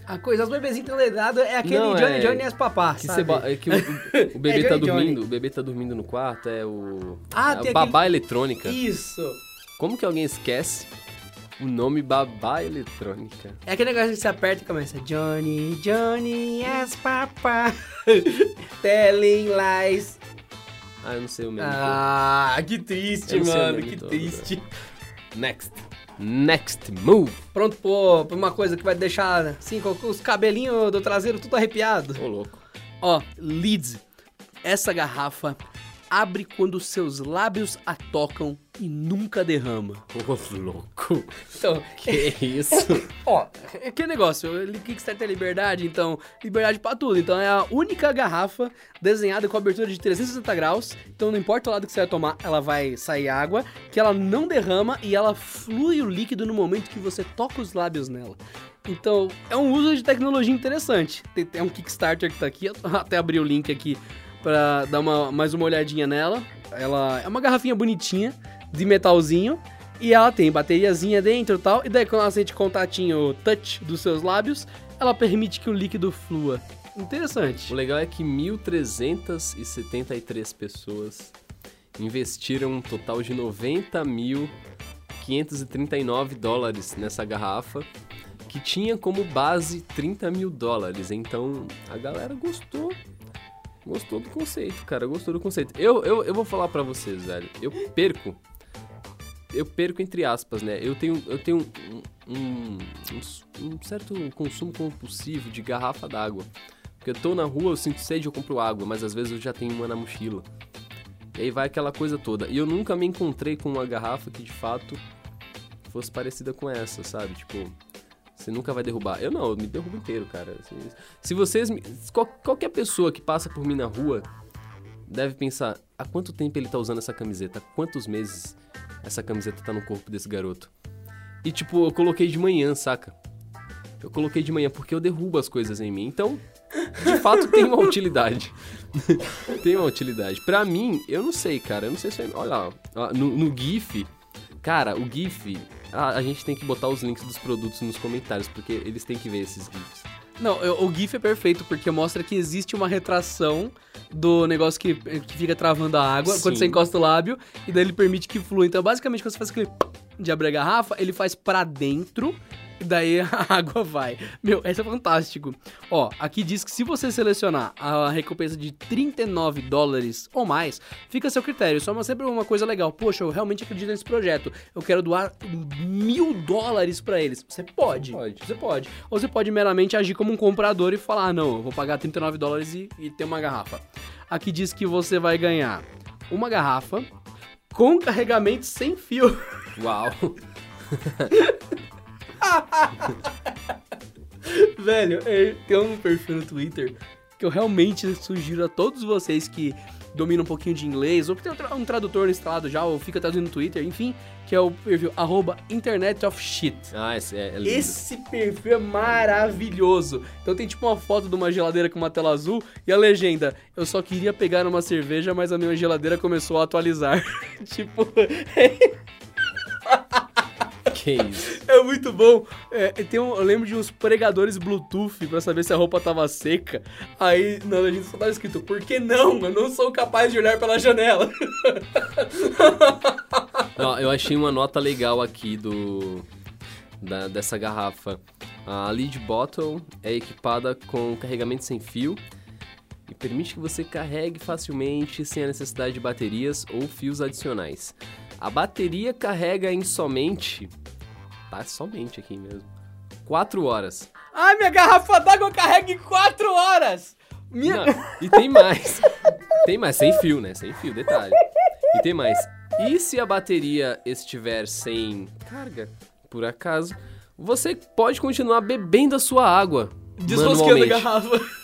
A coisa, os bebezinhos tão ledados é aquele Não, Johnny é- Johnny e as papás, Que, sabe? bo- é que o, o- o bebê É tá Johnny dormindo, Johnny. o bebê tá dormindo no quarto, é o. Ah, é tem o babá eletrônica. Isso! Como que alguém esquece o nome babá eletrônica? É aquele negócio que você aperta e começa Johnny, Johnny, as papá, telling lies. Ah, eu não sei o mesmo. Ah, que triste, mano, que todo, triste. Next. Next move. Pronto pô, pra uma coisa que vai deixar, assim, com os cabelinhos do traseiro tudo arrepiado. Ô, louco. Ó, Leeds. Essa garrafa abre quando seus lábios a tocam e nunca derrama. Ô, louco. Então, Que isso? Ó, é que negócio, o Kickstarter é liberdade, então, liberdade pra tudo. Então é a única garrafa desenhada com abertura de 360 graus. Então não importa o lado que você vai tomar, ela vai sair água, que ela não derrama e ela flui o líquido no momento que você toca os lábios nela. Então, é um uso de tecnologia interessante. Tem, tem um Kickstarter que tá aqui, eu até abri o link aqui pra dar uma, mais uma olhadinha nela. Ela é uma garrafinha bonitinha, de metalzinho, e ela tem bateriazinha dentro e tal. E daí, quando ela sente contatinho touch dos seus lábios, ela permite que o líquido flua. Interessante. O legal é que 1.373 pessoas investiram um total de 90.539 dólares nessa garrafa, que tinha como base 30 mil dólares. Então a galera gostou. Gostou do conceito, cara. Gostou do conceito. Eu, eu, eu vou falar pra vocês, velho. Eu perco eu perco entre aspas, né? Eu tenho, eu tenho um, um, um, um certo consumo compulsivo de garrafa d'água. Porque eu tô na rua, eu sinto sede, eu compro água, mas às vezes eu já tenho uma na mochila. E aí vai aquela coisa toda. E eu nunca me encontrei com uma garrafa que de fato fosse parecida com essa, sabe? Tipo, você nunca vai derrubar. Eu não, eu me derrubo inteiro, cara. Se, se vocês. Qual, qualquer pessoa que passa por mim na rua deve pensar: há quanto tempo ele tá usando essa camiseta? Há quantos meses essa camiseta tá no corpo desse garoto? E tipo, eu coloquei de manhã, saca? Eu coloquei de manhã porque eu derrubo as coisas em mim. Então, de fato tem uma utilidade. tem uma utilidade. Pra mim, eu não sei, cara. Eu não sei se. Olha lá, no, no GIF. Cara, o GIF. A, a, gente tem que botar os links dos produtos nos comentários, porque eles têm que ver esses GIFs. Não, o GIF é perfeito, porque mostra que existe uma retração do negócio que, que fica travando a água Sim. quando você encosta o lábio, e daí ele permite que flua. Então, basicamente, quando você faz aquele de abrir a garrafa, ele faz para dentro e daí a água vai. Meu, esse é fantástico. Ó, aqui diz que se você selecionar a recompensa de 39 dólares ou mais, fica a seu critério. Só uma, sempre uma coisa legal. Poxa, eu realmente acredito nesse projeto. Eu quero doar mil dólares para eles. Você pode. Pode. Você pode. Ou você pode meramente agir como um comprador e falar: ah, não, eu vou pagar 39 dólares e, e ter uma garrafa. Aqui diz que você vai ganhar uma garrafa com carregamento sem fio. Uau! Velho, tem um perfil no Twitter que eu realmente sugiro a todos vocês que dominam um pouquinho de inglês, ou que tem um tradutor instalado já, ou fica traduzindo no Twitter, enfim, que é o perfil arroba Internet of Shit. Ah, esse é, é lindo. Esse perfil é maravilhoso. Então tem tipo uma foto de uma geladeira com uma tela azul e a legenda: Eu só queria pegar uma cerveja, mas a minha geladeira começou a atualizar. tipo. Que isso? É muito bom. É, tem um, eu lembro de uns pregadores Bluetooth pra saber se a roupa tava seca. Aí na legenda só tava escrito: Por que não? Eu não sou capaz de olhar pela janela. Eu achei uma nota legal aqui do da, dessa garrafa. A lead bottle é equipada com carregamento sem fio e permite que você carregue facilmente sem a necessidade de baterias ou fios adicionais. A bateria carrega em somente tá somente aqui mesmo. Quatro horas. Ai, minha garrafa d'água carrega em quatro horas! Minha... Não, e tem mais. tem mais, sem fio, né? Sem fio, detalhe. E tem mais. E se a bateria estiver sem carga, por acaso, você pode continuar bebendo a sua água. Desrosqueando a garrafa.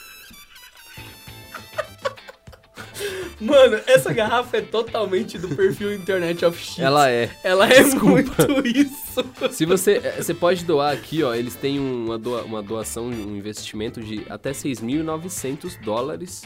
Mano, essa garrafa é totalmente do perfil Internet of Shit. Ela é. Ela é Desculpa. muito isso. Se você, eh, você pode doar aqui, ó, eles têm uma, doa, uma doação, um investimento de até 6.900 dólares.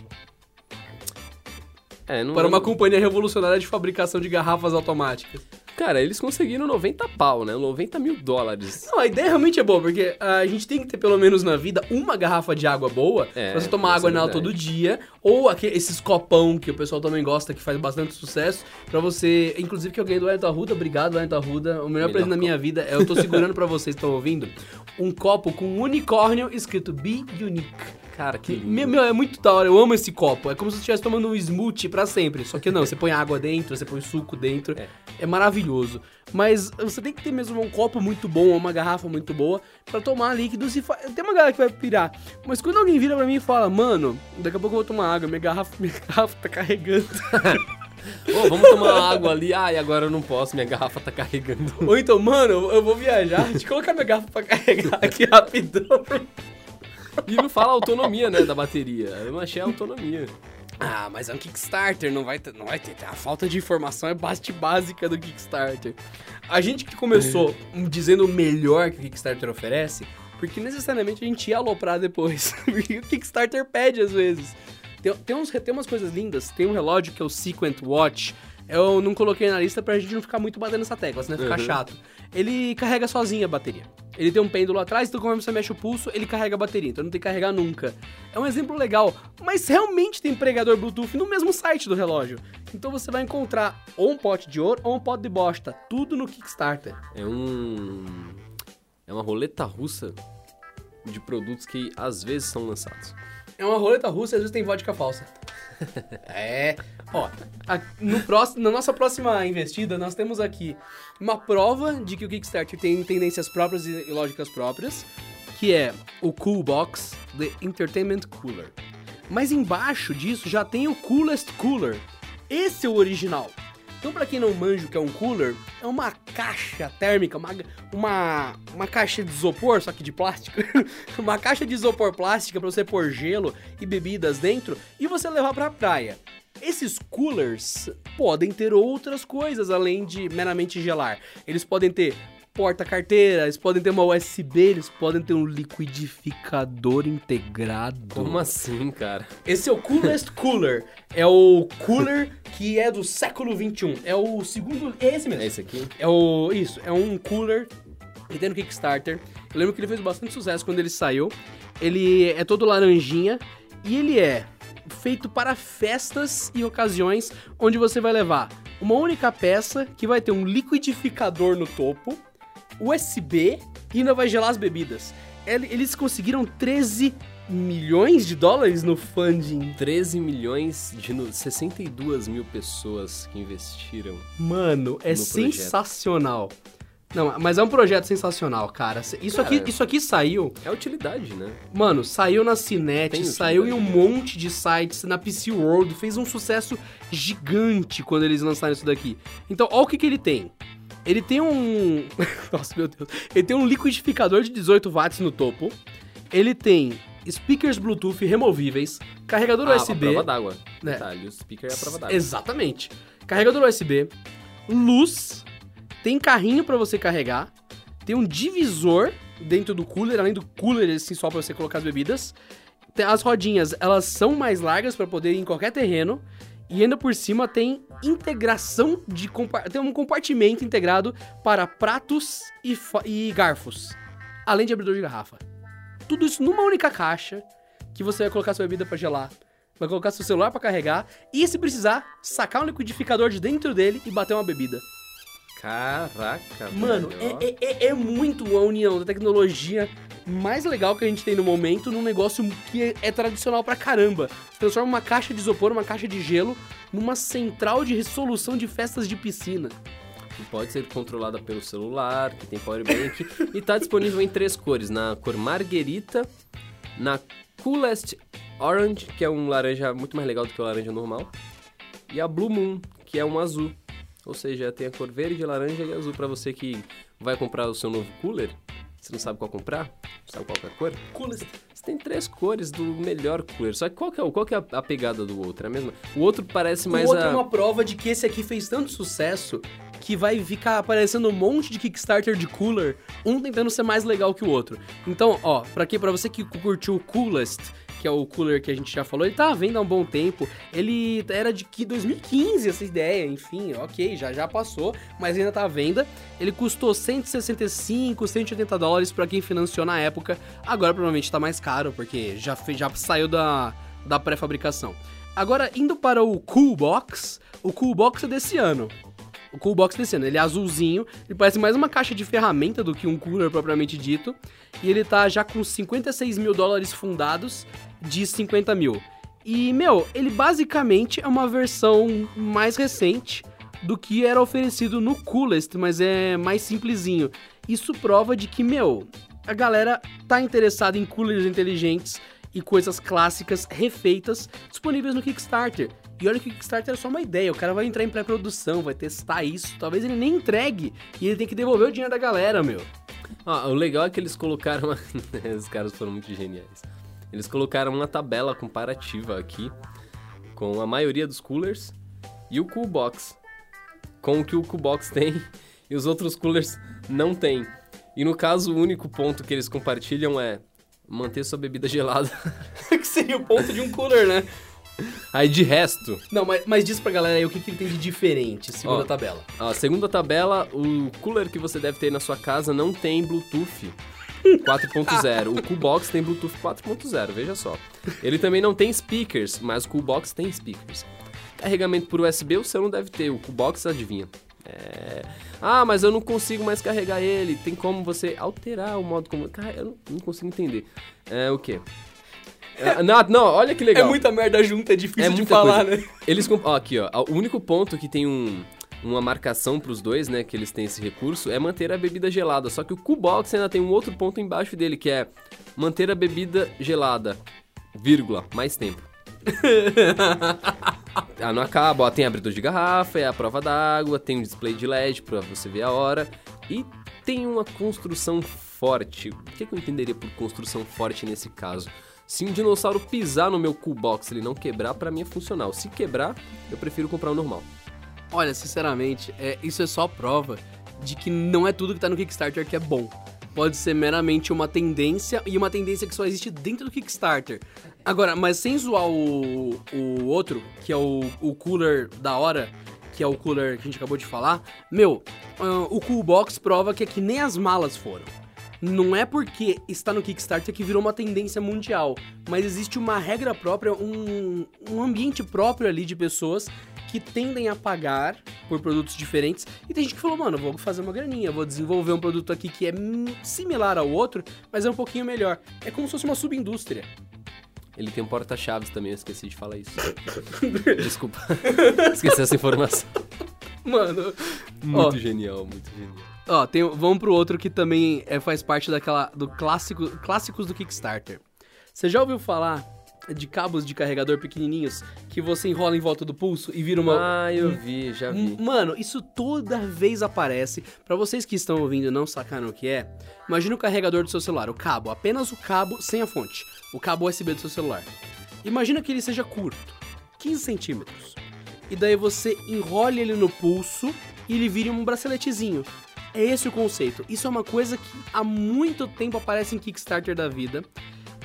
É, não, Para uma companhia revolucionária de fabricação de garrafas automáticas. Cara, eles conseguiram 90 pau, né? 90 mil dólares. Não, a ideia realmente é boa, porque a gente tem que ter pelo menos na vida uma garrafa de água boa é, pra você tomar água é nela todo dia. Ou aquele, esses copão que o pessoal também gosta, que faz bastante sucesso, pra você. Inclusive que eu ganhei do Wellington Arruda, obrigado, Wellington Arruda. O melhor, melhor presente da minha vida é eu tô segurando pra vocês que estão ouvindo um copo com um unicórnio escrito Be Unique. Cara, que. Meu, meu, é muito da hora, eu amo esse copo. É como se você estivesse tomando um smoothie pra sempre. Só que não, você põe água dentro, você põe suco dentro. É, é maravilhoso. Mas você tem que ter mesmo um copo muito bom, uma garrafa muito boa, para tomar líquidos e fa... Tem uma galera que vai pirar. Mas quando alguém vira pra mim e fala, mano, daqui a pouco eu vou tomar água, minha garrafa, minha garrafa tá carregando. oh, vamos tomar água ali. Ai, agora eu não posso, minha garrafa tá carregando. Ou então, mano, eu vou viajar, deixa eu colocar minha garrafa pra carregar aqui rapidão. E não fala autonomia, né, da bateria. Eu não achei a autonomia. Ah, mas é um Kickstarter, não vai, ter, não vai ter. A falta de informação é base básica do Kickstarter. A gente que começou dizendo o melhor que o Kickstarter oferece, porque necessariamente a gente ia aloprar depois. porque o Kickstarter pede às vezes. Tem, tem, uns, tem umas coisas lindas. Tem um relógio que é o Sequent Watch. Eu não coloquei na lista pra gente não ficar muito batendo essa tecla, senão ficar uhum. chato. Ele carrega sozinho a bateria. Ele tem um pêndulo atrás, então quando você mexe o pulso, ele carrega a bateria, então não tem que carregar nunca. É um exemplo legal, mas realmente tem pregador Bluetooth no mesmo site do relógio. Então você vai encontrar ou um pote de ouro ou um pote de bosta, tudo no Kickstarter. É um é uma roleta russa de produtos que às vezes são lançados. É uma roleta russa e às vezes tem vodka falsa. É. Ó, a- no próximo, na nossa próxima investida, nós temos aqui uma prova de que o Kickstarter tem tendências próprias e lógicas próprias, que é o Cool Box The Entertainment Cooler. Mas embaixo disso já tem o Coolest Cooler. Esse é o original. Então, pra quem não manja o que é um cooler, é uma caixa térmica, uma, uma, uma caixa de isopor, só que de plástico. uma caixa de isopor plástica pra você pôr gelo e bebidas dentro e você levar pra praia. Esses coolers podem ter outras coisas além de meramente gelar. Eles podem ter porta-carteira, eles podem ter uma USB, eles podem ter um liquidificador integrado. Como assim, cara? Esse é o Coolest Cooler. É o cooler que é do século 21. É o segundo. É esse mesmo. É esse aqui? É o. Isso, é um cooler que tem no Kickstarter. Eu lembro que ele fez bastante sucesso quando ele saiu. Ele é todo laranjinha e ele é feito para festas e ocasiões onde você vai levar uma única peça que vai ter um liquidificador no topo, USB e ainda vai gelar as bebidas. Ele- Eles conseguiram 13 milhões de dólares no funding 13 milhões de no- 62 mil pessoas que investiram. Mano, é no projeto. Não, mas é um projeto sensacional, cara. Isso, Cara. aqui, isso aqui saiu, É utilidade, né? mano, saiu na Cinet, Tem saiu em um monte de sites, na PC World, fez um sucesso gigante quando eles lançaram isso daqui. Então, olha o que, que ele tem. Ele tem um. Nossa, meu Deus. Ele tem um liquidificador de 18 watts no topo. Ele tem speakers Bluetooth removíveis, carregador ah, USB. a prova d'água. né? Detalhe, o speaker é a prova d'água. Exatamente. Carregador USB, luz, tem carrinho pra você carregar, tem um divisor dentro do cooler, além do cooler assim só pra você colocar as bebidas. As rodinhas, elas são mais largas pra poder ir em qualquer terreno. E ainda por cima tem integração de tem um compartimento integrado para pratos e, e garfos, além de abridor de garrafa. Tudo isso numa única caixa que você vai colocar sua bebida pra gelar, vai colocar seu celular pra carregar e se precisar, sacar um liquidificador de dentro dele e bater uma bebida. Caraca, Mano, velho, é, é- é- é muito a união da tecnologia mais legal que a gente tem no momento num negócio que é, é tradicional pra caramba. Você transforma uma caixa de isopor, uma caixa de gelo, numa central de resolução de festas de piscina. E Pode ser controlada pelo celular, que tem powerbank. e tá disponível em três cores: na cor marguerita, na Coolest Orange, que é um laranja muito mais legal do que o laranja normal, e a Blue Moon, que é um azul. Ou seja, tem a cor verde, laranja e azul para você que vai comprar o seu novo cooler. Você não sabe qual comprar? Não sabe qual é a cor? Coolest. Você tem três cores do melhor cooler. Só que qual que é, qual que é a, pegada do outro? É a mesma? O outro parece mais o outro a... é uma prova de que esse aqui fez tanto sucesso que vai ficar aparecendo um monte de Kickstarter de cooler, um tentando ser mais legal que o outro. Então, ó, pra quê? Pra você que curtiu o Coolest, que é o cooler que a gente já falou, ele tá à venda há um bom tempo. Ele era de que 2015 essa ideia, enfim, ok, já já passou, mas ainda tá à venda. Ele custou 165, 180 dólares pra quem financiou na época. Agora provavelmente tá mais caro, porque já, já saiu da, da pré-fabricação. Agora, indo para o Cool Box, o Cool Box é desse ano. O Cool Box desse ano, ele é azulzinho, ele parece mais uma caixa de ferramenta do que um cooler propriamente dito. E ele tá já com 56 mil dólares fundados de 50 mil. E, meu, ele basicamente é uma versão mais recente do que era oferecido no Coolest, mas é mais simplesinho. Isso prova de que, meu, a galera tá interessada em coolers inteligentes e coisas clássicas refeitas disponíveis no Kickstarter. E olha que o Kickstarter é só uma ideia, o cara vai entrar em pré-produção, vai testar isso, talvez ele nem entregue e ele tem que devolver o dinheiro da galera, meu. Ah, o legal é que eles colocaram. Os caras foram muito geniais. Eles colocaram uma tabela comparativa aqui com a maioria dos coolers e o Cool Box. Com o que o Cool Box tem e os outros coolers não têm. E no caso, o único ponto que eles compartilham é manter sua bebida gelada. que seria o ponto de um cooler, né? Aí de resto, Não, mas, mas diz pra galera aí o que, que ele tem de diferente, segundo a tabela. a segunda tabela, o cooler que você deve ter na sua casa não tem Bluetooth 4.0. O Coolbox tem Bluetooth 4.0, veja só. Ele também não tem speakers, mas o Coolbox tem speakers. Carregamento por USB o seu não deve ter, o Coolbox adivinha. É... Ah, mas eu não consigo mais carregar ele. Tem como você alterar o modo como. Cara, eu não, consigo entender. É o quê? Ah, Não, não, olha que legal. É muita merda junta, é difícil É de falar, coisa. né? Eles ó, aqui, ó. O único ponto que tem um, uma marcação pros dois, né, que eles têm esse recurso, é manter a bebida gelada. Só que o Coolbox ainda tem um outro ponto embaixo dele, que é manter a bebida gelada, vírgula, mais tempo. ah, não acaba, ó, tem abridor de garrafa, é a prova d'água, tem um display de LED pra você ver a hora e tem uma construção forte. O que, que eu entenderia por construção forte nesse caso? Se um dinossauro pisar no meu cool box e ele não quebrar, pra mim é funcional. Se quebrar, eu prefiro comprar o normal. Olha, sinceramente, é, isso é só prova de que não é tudo que tá no Kickstarter que é bom. Pode ser meramente uma tendência e uma tendência que só existe dentro do Kickstarter. Agora, mas sem zoar o, o outro, que é o, o cooler da hora, que é o cooler que a gente acabou de falar, meu, ah, o Cool Box prova que é que nem as malas foram. Não é porque está no Kickstarter que virou uma tendência mundial, mas existe uma regra própria, um, um ambiente próprio ali de pessoas que tendem a pagar por produtos diferentes. E tem gente que falou, mano, vou fazer uma graninha, vou desenvolver um produto aqui que é similar ao outro, mas é um pouquinho melhor. É como se fosse uma subindústria. Ele tem um porta-chaves também, eu esqueci de falar isso. Desculpa. esqueci essa informação. Mano, Muito Ó. genial, muito genial. Ó, tem, vamos pro outro que também é, faz parte daquela do clássico, clássicos do Kickstarter. Você já ouviu falar de cabos de carregador pequenininhos que você enrola em volta do pulso e vira uma Ah, eu vi, já vi. Mano, isso toda vez aparece. Pra vocês que estão ouvindo e não sacaram o que é, imagina o carregador do seu celular, o cabo, apenas o cabo sem a fonte, o cabo USB do seu celular. Imagina que ele seja curto, 15 centímetros. E daí você enrola ele no pulso e ele vira um braceletezinho. É esse o conceito. Isso é uma coisa que há muito tempo aparece em Kickstarter da vida.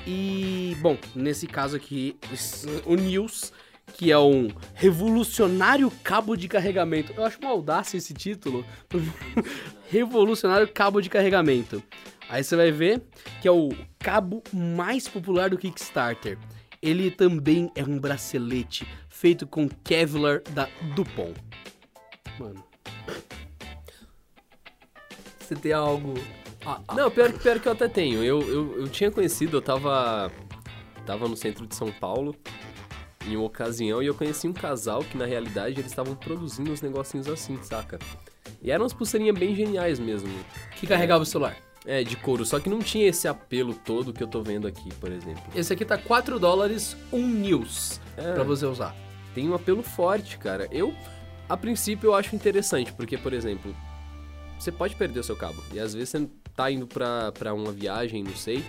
E, bom, nesse caso aqui, o News, que é um revolucionário cabo de carregamento. Eu acho uma audácia esse título. revolucionário cabo de carregamento. Aí você vai ver que é o cabo mais popular do Kickstarter. Ele também é um bracelete feito com Kevlar da Dupont. Mano. Você tem algo. Ah, ah, Não, pior, pior que eu até tenho. Eu, eu, eu tinha conhecido, eu tava. Tava no centro de São Paulo em uma ocasião e eu conheci um casal que na realidade eles estavam produzindo uns negocinhos assim, saca? E eram umas pulseirinhas bem geniais mesmo. que carregava o celular. É, de couro, só que não tinha esse apelo todo que eu tô vendo aqui, por exemplo. Esse aqui tá 4 dólares, um news É. pra você usar. Tem um apelo forte, cara. Eu, a princípio, eu acho interessante, porque, por exemplo, você pode perder o seu cabo. E às vezes você tá indo pra, pra uma viagem, não sei,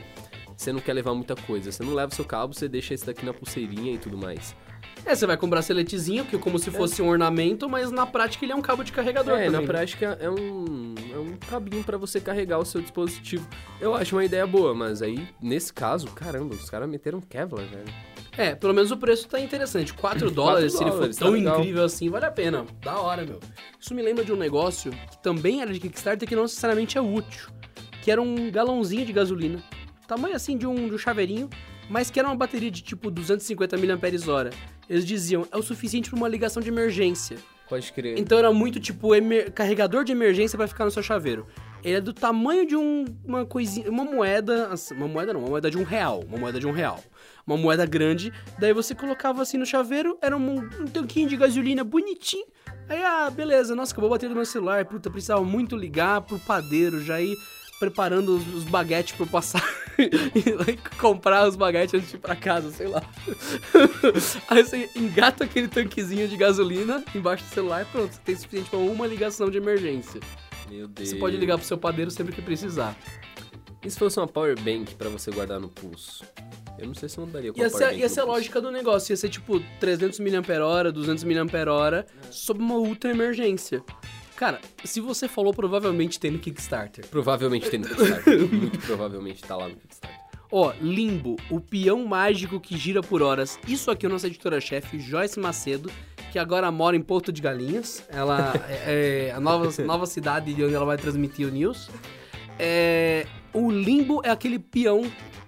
você não quer levar muita coisa. Você não leva o seu cabo, você deixa esse daqui na pulseirinha e tudo mais. É, você vai com um braceletezinho, que é como se fosse um ornamento, mas na prática ele é um cabo de carregador É, também. na né? prática é um, é um cabinho pra você carregar o seu dispositivo. Eu acho uma ideia boa, mas aí, nesse caso, caramba, os caras meteram Kevlar, velho. É, pelo menos o preço tá interessante. 4 dólares, se ele for dólares, tá tão incrível assim, vale a pena. Da hora, meu. Isso me lembra de um negócio que também era de Kickstarter que não necessariamente é útil. Que era um galãozinho de gasolina. Tamanho assim de um, de um chaveirinho, mas que era uma bateria de tipo 250 mAh. Eles diziam, é o suficiente pra uma ligação de emergência. Pode crer. Então era muito tipo emer- carregador de emergência pra ficar no seu chaveiro. Ele é do tamanho de um- uma coisinha, uma moeda, uma moeda não, uma moeda de um real, uma moeda de um real. Uma moeda grande, daí você colocava assim no chaveiro, era um, um tanquinho de gasolina bonitinho. Aí, ah, beleza, nossa, acabou a bateria do meu celular, puta, precisava muito ligar pro padeiro, já ir preparando os, os baguetes pra eu passar e comprar os baguetes antes de ir pra casa, sei lá. Aí você engata aquele tanquezinho de gasolina embaixo do celular, pronto, você tem suficiente pra uma ligação de emergência. Meu Deus. Você pode ligar pro seu padeiro sempre que precisar. E se fosse uma power bank pra você guardar no pulso? Eu não sei se eu andaria com Ia power ser, ia ser a lógica do negócio, ia ser tipo 300 mAh, 200 mAh, sob uma ultra emergência. Cara, se você falou, provavelmente tem no Kickstarter. Provavelmente tem no Kickstarter. Muito provavelmente tá lá no Kickstarter. Ó, Limbo, o peão mágico que gira por horas. Isso aqui é nossa editora-chefe, Joyce Macedo, que agora mora em Porto de Galinhas. Ela é, é a nova, nova cidade de onde ela vai transmitir o news. É, o Limbo é aquele peão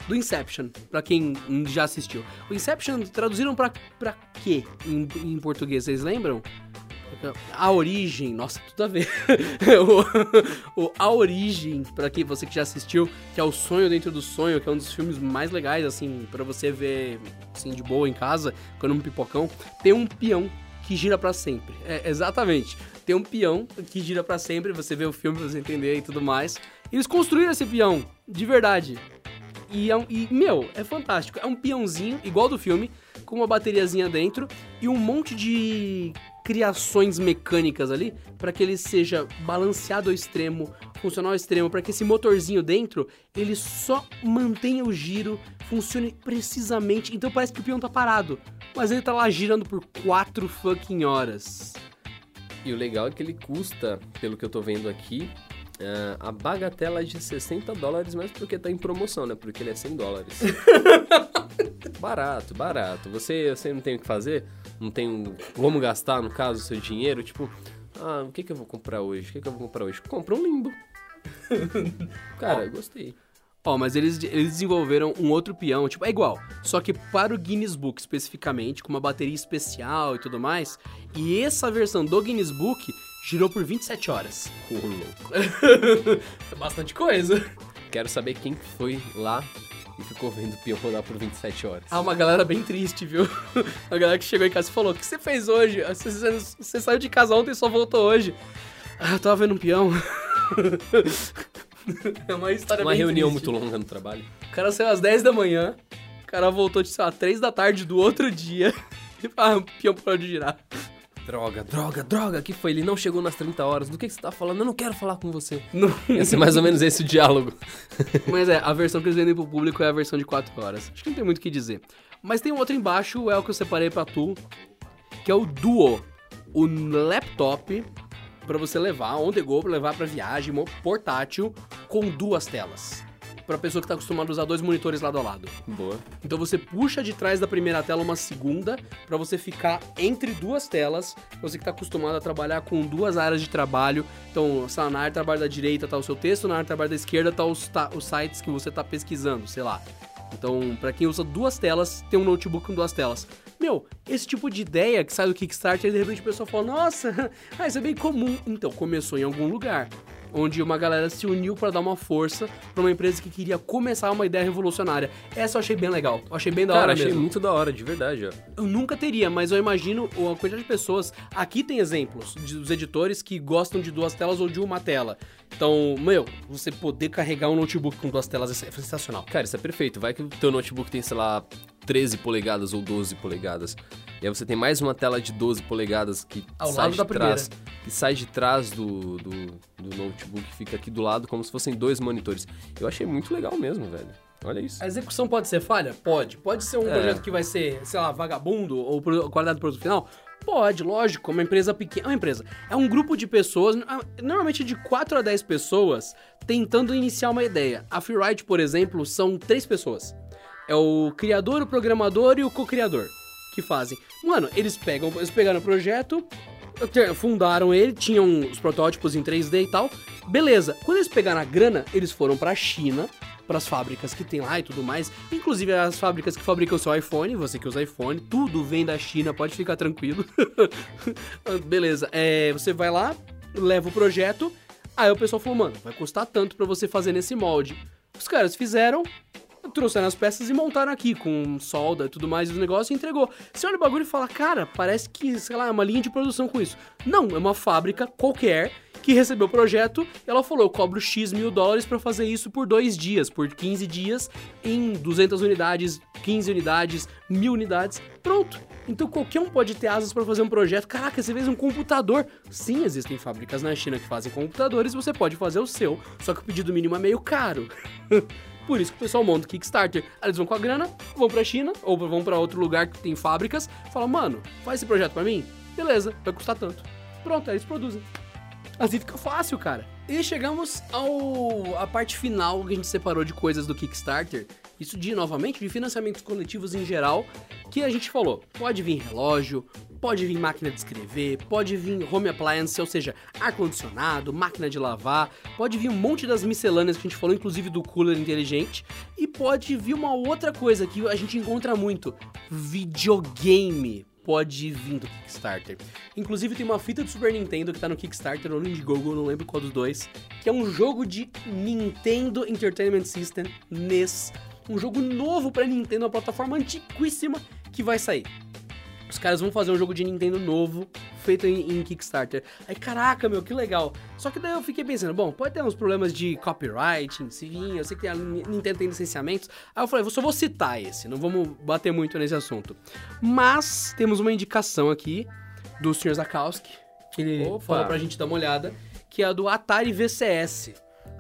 do Inception, pra quem já assistiu. O Inception traduziram pra, pra quê em, em português, vocês lembram? A origem, nossa, tudo a ver. o, o, a origem, para quem você que já assistiu, que é o sonho dentro do sonho, que é um dos filmes mais legais, assim, para você ver, assim, de boa em casa, quando um pipocão, tem um peão que gira para sempre. É, exatamente. Tem um peão que gira para sempre, você vê o filme pra você entender e tudo mais. Eles construíram esse peão, de verdade. E, é um, e, meu, é fantástico. É um peãozinho, igual do filme, com uma bateriazinha dentro e um monte de criações mecânicas ali para que ele seja balanceado ao extremo, funcional ao extremo, para que esse motorzinho dentro ele só mantenha o giro, funcione precisamente. Então parece que o peão tá parado, mas ele tá lá girando por 4 fucking horas. E o legal é que ele custa, pelo que eu tô vendo aqui, Uh, a bagatela é de 60 dólares, mas porque tá em promoção, né? Porque ele é 100 dólares. barato, barato. Você, você não tem o que fazer? Não tem como gastar, no caso, o seu dinheiro? Tipo, ah, o que, que eu vou comprar hoje? O que, que eu vou comprar hoje? Compra um limbo. Cara, gostei. Ó, oh, mas eles, eles desenvolveram um outro peão, tipo, é igual, só que para o Guinness Book especificamente, com uma bateria especial e tudo mais. E essa versão do Guinness Book girou por 27 horas. Ô, louco. é bastante coisa. Quero saber quem foi lá e ficou vendo o peão rodar por 27 horas. Ah, uma galera bem triste, viu? A galera que chegou em casa e falou: O que você fez hoje? Você, você, você saiu de casa ontem e só voltou hoje. Ah, eu tava vendo um peão. é uma história Uma reunião triste. muito longa no trabalho. O cara saiu às 10 da manhã, o cara voltou, de, sei lá, 3 da tarde do outro dia. E ah, o peão parou de girar. Droga, droga, droga, que foi? Ele não chegou nas 30 horas. Do que, que você tá falando? Eu não quero falar com você. Não. Ia ser mais ou menos esse o diálogo. Mas é, a versão que eles vendem pro público é a versão de 4 horas. Acho que não tem muito o que dizer. Mas tem um outro embaixo, é o que eu separei pra tu, que é o Duo. O laptop para você levar, on the go, pra levar pra viagem, portátil, com duas telas pra pessoa que tá acostumada a usar dois monitores lado a lado. Boa. Então você puxa de trás da primeira tela uma segunda para você ficar entre duas telas. Você que tá acostumado a trabalhar com duas áreas de trabalho. Então, sei lá, na área de trabalho da direita tá o seu texto, na área de trabalho da esquerda tá os, tá, os sites que você tá pesquisando, sei lá. Então, para quem usa duas telas, tem um notebook com duas telas. Meu, esse tipo de ideia que sai do Kickstarter, de repente o pessoal fala, nossa, ah, isso é bem comum. Então, começou em algum lugar onde uma galera se uniu para dar uma força para uma empresa que queria começar uma ideia revolucionária. Essa eu achei bem legal. Eu achei bem da Cara, hora achei mesmo. muito da hora, de verdade, ó. Eu nunca teria, mas eu imagino a quantidade de pessoas. Aqui tem exemplos dos editores que gostam de duas telas ou de uma tela. Então, meu, você poder carregar um notebook com duas telas é sensacional. Cara, isso é perfeito. Vai que o teu notebook tem, sei lá, 13 polegadas ou 12 polegadas. E aí você tem mais uma tela de 12 polegadas que Ao sai de da trás. primeira. Que sai de trás do, do, do notebook, fica aqui do lado como se fossem dois monitores. Eu achei muito legal mesmo, velho. Olha isso. A execução pode ser falha? Pode. Pode ser um É. projeto que vai ser, sei lá, vagabundo ou qualidade do produto final? Pode, lógico. Uma empresa pequena. Uma empresa. É um grupo de pessoas, ah, normalmente de 4 a 10 pessoas, tentando iniciar uma ideia. A Freeride, por exemplo, são três pessoas. É o criador, o programador e o co-criador que fazem. Mano, eles pegam, eles pegaram o projeto, fundaram ele, tinham os protótipos em 3D e tal. Beleza. Quando eles pegaram a grana, eles foram pra China, pras fábricas que tem lá e tudo mais, inclusive as fábricas que fabricam o seu iPhone, você que usa iPhone, tudo vem da China, pode ficar tranquilo. Beleza. É, você vai lá, leva o projeto, aí o pessoal falou, mano, vai custar tanto pra você fazer nesse molde. Os caras fizeram, trouxeram as peças e montaram aqui com solda e tudo mais e os negócios e entregou. Você olha o bagulho e fala, cara, parece que, sei lá, é uma linha de produção com isso. Não, é uma fábrica qualquer que recebeu o projeto ela falou, eu cobro X mil dólares pra fazer isso por dois dias, por 15 dias, em 200 unidades, 15 unidades, mil unidades, pronto. Então qualquer um pode ter asas pra fazer um projeto. Caraca, você fez um computador. Sim, existem fábricas na China que fazem computadores, você pode fazer o seu, só que o pedido mínimo é meio caro. Por isso que o pessoal monta o Kickstarter. Eles vão com a grana, vão pra China, ou vão pra outro lugar que tem fábricas, falam, mano, faz esse projeto pra mim? Beleza, vai custar tanto. Pronto, aí eles produzem. Assim fica fácil, cara. E chegamos ao a parte final que a gente separou de coisas do Kickstarter. Isso de novamente de financiamentos coletivos em geral, que a gente falou. Pode vir relógio, pode vir máquina de escrever, pode vir home appliance, ou seja, ar condicionado, máquina de lavar, pode vir um monte das miscelâneas que a gente falou, inclusive do cooler inteligente, e pode vir uma outra coisa que a gente encontra muito, videogame. Pode vir do Kickstarter. Inclusive tem uma fita do Super Nintendo que tá no Kickstarter ou no Indiegogo, não lembro qual dos dois, que é um jogo de Nintendo Entertainment System NES, um jogo novo para Nintendo, uma plataforma antiquíssima que vai sair. Os caras vão fazer um jogo de Nintendo novo, feito em, em, Kickstarter. Aí, caraca, meu, que legal. Só que daí eu fiquei pensando, bom, pode ter uns problemas de copyright, se vir, eu sei que a Nintendo tem licenciamentos. Aí eu falei, eu só vou citar esse, não vamos bater muito nesse assunto. Mas temos uma indicação aqui do Sr. Zakowski, que ele Opa. falou pra gente dar uma olhada, que é a do Atari VCS,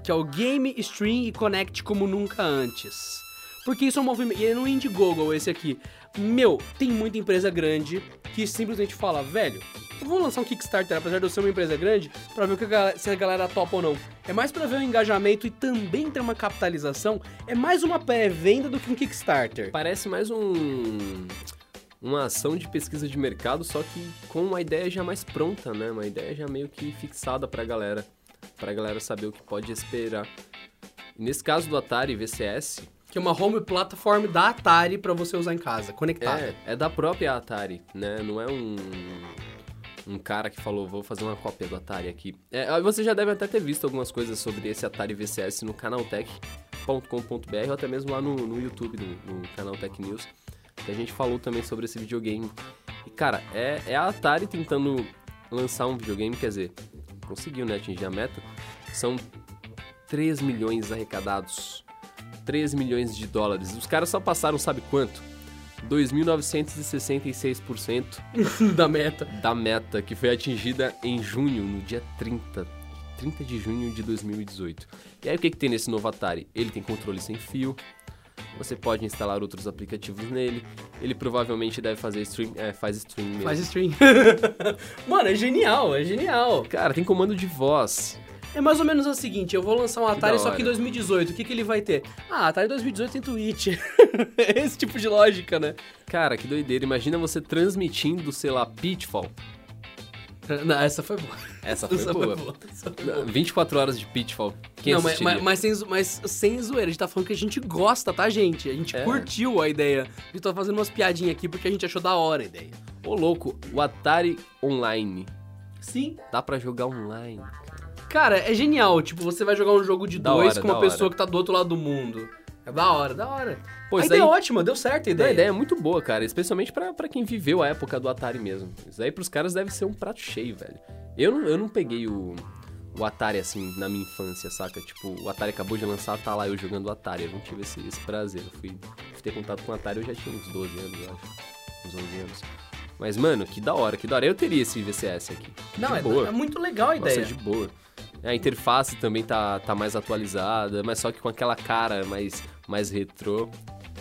que é o Game Stream e Connect como nunca antes. Porque isso é um movimento. E é no Indiegogo esse aqui. Meu, tem muita empresa grande que simplesmente fala, velho, eu vou lançar um Kickstarter, apesar de eu ser uma empresa grande, pra ver a se a galera topa ou não. É mais pra ver o engajamento e também ter uma capitalização. É mais uma pré-venda do que um Kickstarter. Parece mais um uma ação de pesquisa de mercado, só que com uma ideia já mais pronta, né? Uma ideia já meio que fixada pra galera, pra galera saber o que pode esperar. nesse caso do Atari VCS, que é uma home platform da Atari para você usar em casa, conectada. É, é da própria Atari, né? Não é um um cara que falou, vou fazer uma cópia do Atari aqui. É, você já deve até ter visto algumas coisas sobre esse Atari VCS no canaltech.com.br ou até mesmo lá no, no YouTube, no, no canal Tech News, que a gente falou também sobre esse videogame. E cara, é, é a Atari tentando lançar um videogame, quer dizer, conseguiu né, atingir a meta. São 3 milhões arrecadados 3 milhões de dólares. Os caras só passaram, sabe quanto? 2.966% da meta. Da meta, que foi atingida em junho, no dia 30. 30 de junho de 2018. E aí o que, que tem nesse novo Atari? Ele tem controle sem fio, você pode instalar outros aplicativos nele. Ele provavelmente deve fazer stream. É, faz stream mesmo. Faz stream. Mano, é genial, é genial. Cara, tem comando de voz. É mais ou menos o seguinte, eu vou lançar um Atari que só que em 2018. O que, que ele vai ter? Ah, Atari 2018 tem Twitch. Esse tipo de lógica, né? Cara, que doideira. Imagina você transmitindo, sei lá, Pitfall. Não, essa foi boa. Essa foi, essa boa. foi boa. Essa foi boa. 24 horas de Pitfall. Quem Não, mas, mas, mas, sem, mas sem zoeira. A gente tá falando que a gente gosta, tá, gente? A gente é. curtiu a ideia. A gente tá fazendo umas piadinhas aqui porque a gente achou da hora a ideia. Ô, louco, o Atari Online. Sim. Dá para jogar online. Cara, é genial. Tipo, você vai jogar um jogo de da dois hora, com uma pessoa hora. que tá do outro lado do mundo. É da hora, da hora. Pô, a ideia é ótima, deu certo a ideia. A ideia é muito boa, cara. Especialmente para quem viveu a época do Atari mesmo. Isso aí pros caras deve ser um prato cheio, velho. Eu não, eu não peguei o, o Atari assim na minha infância, saca? Tipo, o Atari acabou de lançar, tá lá eu jogando o Atari. Eu não tive esse, esse prazer. Eu fui, fui ter contato com o Atari, eu já tinha uns 12 anos, eu acho. Uns 11 anos. Mas, mano, que da hora, que da hora. Eu teria esse VCS aqui. Não, de é, boa. é muito legal a ideia. Nossa, de boa. A interface também tá, tá mais atualizada, mas só que com aquela cara mais, mais retrô.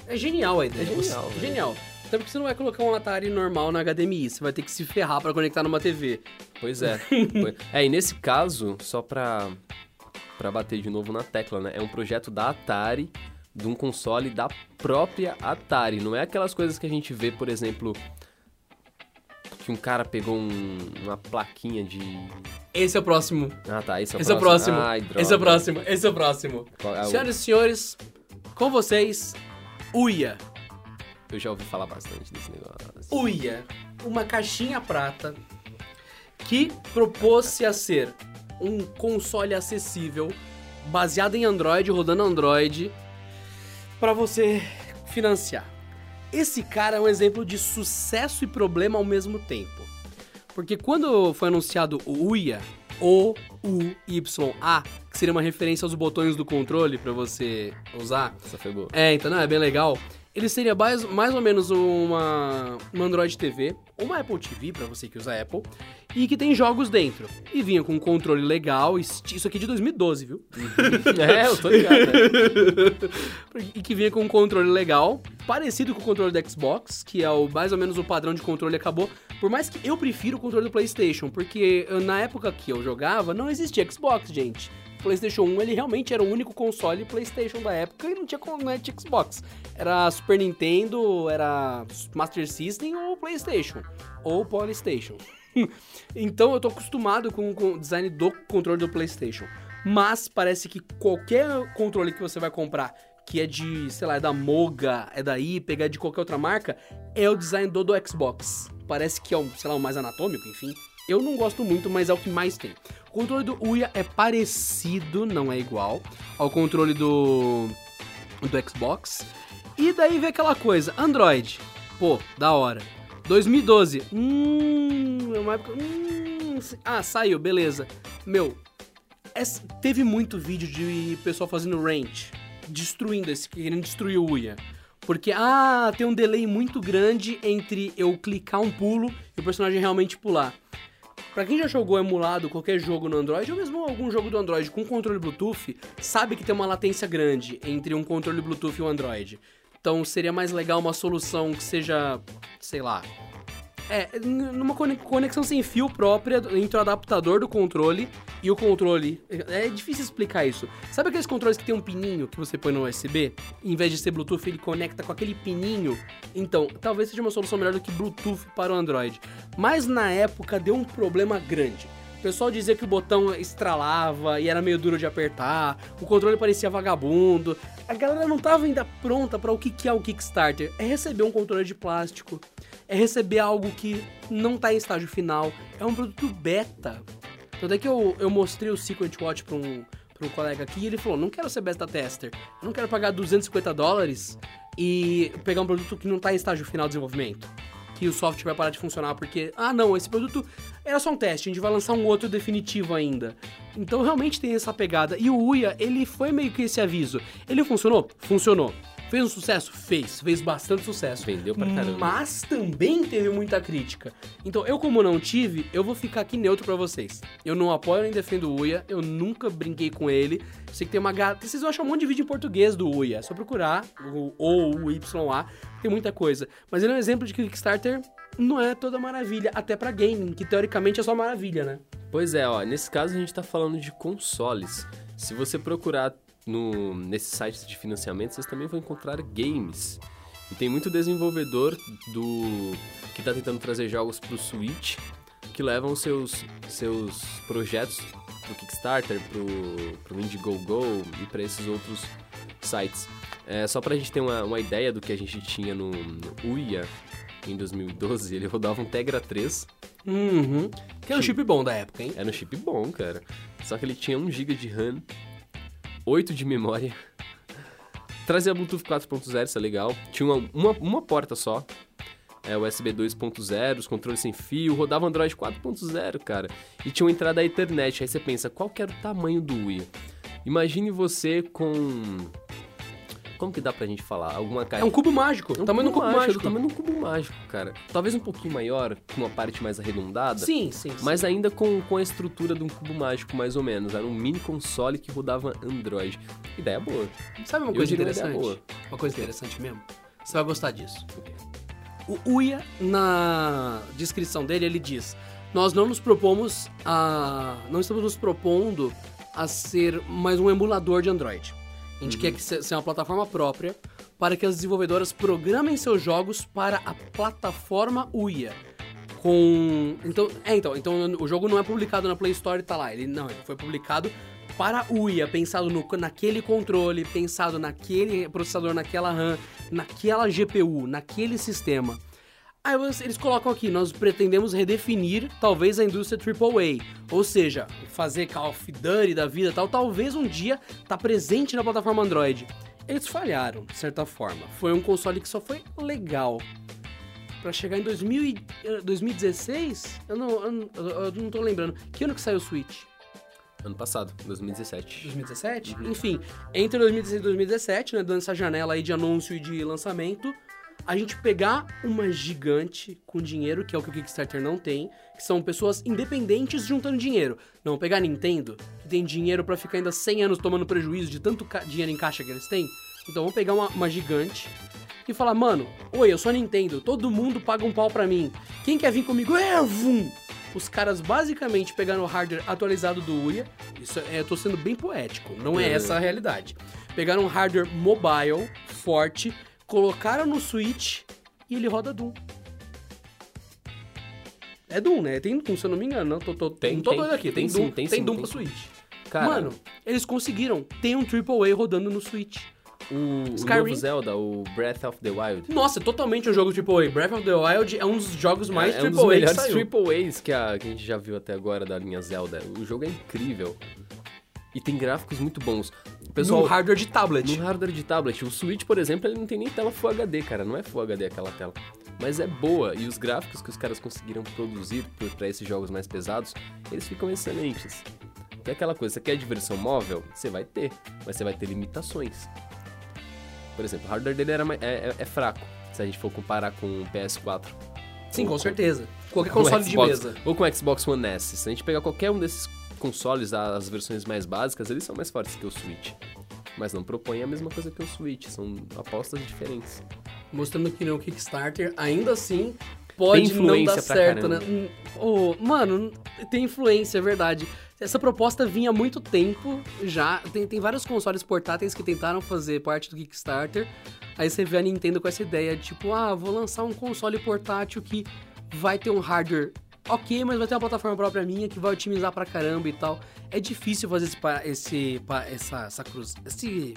É genial a ideia. É genial. Genial. Até porque você não vai colocar um Atari normal na HDMI, você vai ter que se ferrar para conectar numa TV. Pois é. é, e nesse caso, só pra, pra bater de novo na tecla, né? É um projeto da Atari, de um console da própria Atari. Não é aquelas coisas que a gente vê, por exemplo, que um cara pegou um, uma plaquinha de. Esse é o próximo. Ah, tá. Esse é o esse próximo. É o próximo. Ai, esse é o próximo. Esse é o próximo. É o... Senhoras e senhores, com vocês, Uia. Eu já ouvi falar bastante desse negócio. Uia. Uma caixinha prata que propôs-se a ser um console acessível, baseado em Android, rodando Android, para você financiar. Esse cara é um exemplo de sucesso e problema ao mesmo tempo. Porque quando foi anunciado o UIA, O-U-Y-A, que seria uma referência aos botões do controle para você usar. Essa foi boa. É, então não, é bem legal ele seria mais, mais ou menos uma, uma Android TV, uma Apple TV para você que usa Apple, e que tem jogos dentro. E vinha com um controle legal, isso aqui é de 2012, viu? é, eu tô ligado. Né? e que vinha com um controle legal, parecido com o controle do Xbox, que é o, mais ou menos o padrão de controle acabou. Por mais que eu prefiro o controle do PlayStation, porque na época que eu jogava não existia Xbox, gente. PlayStation 1 ele realmente era o único console PlayStation da época e não tinha, não tinha Xbox. Era Super Nintendo, era Master System ou PlayStation. Ou Polystation. então eu tô acostumado com, com o design do controle do PlayStation. Mas parece que qualquer controle que você vai comprar que é de, sei lá, é da Moga, é da Hyper, é de qualquer outra marca, é o design do, do Xbox parece que é, um, sei lá, o mais anatômico, enfim. Eu não gosto muito, mas é o que mais tem. O controle do Uia é parecido, não é igual, ao controle do, do Xbox. E daí vem aquela coisa, Android, pô, da hora. 2012, hum, é uma época, hum, ah, saiu, beleza. Meu, é, teve muito vídeo de pessoal fazendo range, destruindo esse, querendo destruir o Uia. Porque, ah, tem um delay muito grande entre eu clicar um pulo e o personagem realmente pular. Pra quem já jogou emulado qualquer jogo no Android, ou mesmo algum jogo do Android com controle Bluetooth, sabe que tem uma latência grande entre um controle Bluetooth e um Android. Então seria mais legal uma solução que seja, sei lá, é, numa conexão sem fio própria entre o adaptador do controle e o controle. É difícil explicar isso. Sabe aqueles controles que tem um pininho que você põe no USB? Em vez de ser Bluetooth, ele conecta com aquele pininho? Então, talvez seja uma solução melhor do que Bluetooth para o Android. Mas na época deu um problema grande. O pessoal dizia que o botão estralava e era meio duro de apertar, o controle parecia vagabundo. A galera não estava ainda pronta para o que é o Kickstarter. É receber um controle de plástico, é receber algo que não tá em estágio final, é um produto beta. Tanto é que eu, eu mostrei o Secret Watch pra um, pra um colega aqui e ele falou: não quero ser beta tester, eu não quero pagar 250 dólares e pegar um produto que não tá em estágio final de desenvolvimento. Que o software vai parar de funcionar porque, ah não, esse produto era só um teste, a gente vai lançar um outro definitivo ainda. Então realmente tem essa pegada. E o Uia, ele foi meio que esse aviso. Ele funcionou? Funcionou. Fez um sucesso? Fez. Fez bastante sucesso. Vendeu pra caramba. Mas também teve muita crítica. Então, eu como não tive, eu vou ficar aqui neutro para vocês. Eu não apoio nem defendo o Uia, eu nunca brinquei com ele. Sei que tem uma gata... Vocês vão achar um monte de vídeo em português do Uia. É só procurar o ou o YA. Tem muita coisa. Mas ele é um exemplo de que o Kickstarter não é toda maravilha. Até para gaming, que teoricamente é só maravilha, né? Pois é, ó. Nesse caso a gente tá falando de consoles. Se você procurar no, nesses sites de financiamento, vocês também vão encontrar games. E tem muito desenvolvedor do que está tentando trazer jogos para o Switch que levam seus, seus projetos para o Kickstarter, para o Indiegogo e para esses outros sites. É, só para a gente ter uma, uma ideia do que a gente tinha no, no Uia em 2012, ele rodava um Tegra 3. Uhum. Que era um chip bom da época, hein? Era um chip bom, cara. Só que ele tinha 1 GB de RAM 8 de memória. Trazia Bluetooth 4.0, isso é legal. Tinha uma, uma, uma porta só. É, USB 2.0, os controles sem fio, rodava Android 4.0, cara. E tinha uma entrada Ethernet. Aí você pensa, qual que era o tamanho do Wii? Imagine você com como que dá pra gente falar? Alguma caixa. É um cubo mágico. É um tamanho cubo, cubo mágico. mágico. Tamanho um cubo mágico, cara. Talvez um pouquinho maior, com uma parte mais arredondada. Sim, sim. Mas sim. ainda com, com a estrutura de um cubo mágico, mais ou menos. Era um mini console que rodava Android. Ideia boa. Sabe uma coisa interessante? Uma, uma coisa interessante mesmo? Você vai gostar disso. O Uia, na descrição dele, ele diz: Nós não nos propomos a. Não estamos nos propondo a ser mais um emulador de Android. A gente uhum. quer que seja uma plataforma própria para que as desenvolvedoras programem seus jogos para a plataforma UIA. Com. Então, é, então, então o jogo não é publicado na Play Store e tá lá. Ele não, ele foi publicado para UIA, pensado no, naquele controle, pensado naquele processador, naquela RAM, naquela GPU, naquele sistema. Aí eles colocam aqui, nós pretendemos redefinir talvez a indústria AAA, ou seja, fazer Call of Duty da vida tal, talvez um dia tá presente na plataforma Android. Eles falharam, de certa forma. Foi um console que só foi legal. Para chegar em 2000 2016, eu não, eu, eu não tô lembrando. Que ano que saiu o Switch? Ano passado, 2017. 2017? Uhum. Enfim, entre 2016 e 2017, né, dando essa janela aí de anúncio e de lançamento, a gente pegar uma gigante com dinheiro, que é o que o Kickstarter não tem, que são pessoas independentes juntando dinheiro. Não, pegar a Nintendo, que tem dinheiro para ficar ainda 100 anos tomando prejuízo de tanto dinheiro em caixa que eles têm. Então vamos pegar uma, uma gigante e falar, mano, oi, eu sou a Nintendo, todo mundo paga um pau pra mim. Quem quer vir comigo? É, vum! Os caras basicamente pegaram o hardware atualizado do Uia, isso é, eu tô sendo bem poético, não é, é essa a realidade. Pegaram um hardware mobile, forte, colocaram no Switch e ele roda Doom. É Doom, né? Tem Doom, se eu não me engano. Não, tô, tô, tem, não tô tem, doido aqui. Tem, tem Doom, sim, tem, tem Doom tem pra Switch. Cara, Mano, eles conseguiram. Tem um AAA rodando no Switch. O, Skyrim. novo Zelda, o Breath of the Wild. Nossa, é totalmente um jogo AAA. Breath of the Wild é um dos jogos mais é, é um dos AAA que saiu. Triple A's que a, que a gente já viu até agora da linha Zelda. O jogo é incrível. E tem gráficos muito bons. Pessoal, no hardware de tablet. no hardware de tablet, o Switch, por exemplo, ele não tem nem tela Full HD, cara. Não é Full HD aquela tela. Mas é boa. E os gráficos que os caras conseguiram produzir para esses jogos mais pesados, eles ficam excelentes. Que é aquela coisa, você quer diversão móvel? Você vai ter, mas você vai ter limitações. Por exemplo, o hardware dele era, é, é- é fraco, se a gente for comparar com o PS4. Sim, com certeza. Qualquer com console de Xbox, mesa. Ou com o Xbox One S. Se a gente pegar qualquer um desses consoles, as versões mais básicas, eles são mais fortes que o Switch. Mas não propõem a mesma coisa que o Switch, são apostas diferentes. Mostrando que no Kickstarter, ainda assim, pode não dar certo, caramba. né? Ô, mano, tem influência, é verdade. Essa proposta vinha há muito tempo já. Tem, tem vários consoles portáteis que tentaram fazer parte do Kickstarter. Aí você vê a Nintendo com essa ideia de tipo, ah, vou lançar um console portátil que vai ter um hardware ok, mas vai ter uma plataforma própria minha que vai otimizar pra caramba e tal. É difícil fazer esse, esse, essa, essa cruz, esse,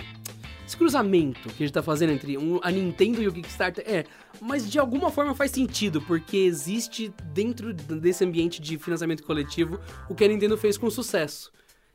esse cruzamento que a gente tá fazendo entre um- a Nintendo e o Kickstarter. É, mas de alguma forma faz sentido, porque existe dentro desse ambiente de financiamento coletivo o que a Nintendo fez com sucesso.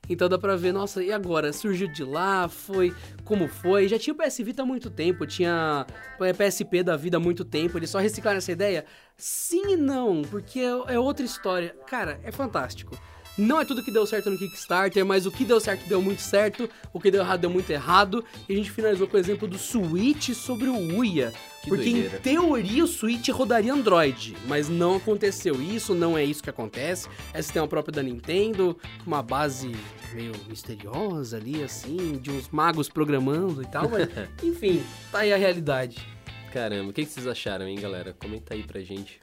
Então dá pra ver, nossa, e agora? Surgiu de lá, foi como foi? Já tinha o PS Vita há muito tempo, tinha o PSP da vida há muito tempo, eles só reciclaram essa ideia? Sim e não, porque é é outra história. Cara, é fantástico. Não é tudo que deu certo no Kickstarter, mas o que deu certo deu muito certo, o que deu errado deu muito errado. E a gente finalizou com o exemplo do Switch sobre o Uia. Que porque doideira. em teoria o Switch rodaria Android, mas não aconteceu isso, não é isso que acontece. É sistema próprio da Nintendo, uma base meio misteriosa ali, assim, de uns magos programando e tal, mas enfim, tá aí a realidade. Caramba, o que que vocês acharam, hein, galera? Comenta aí pra gente.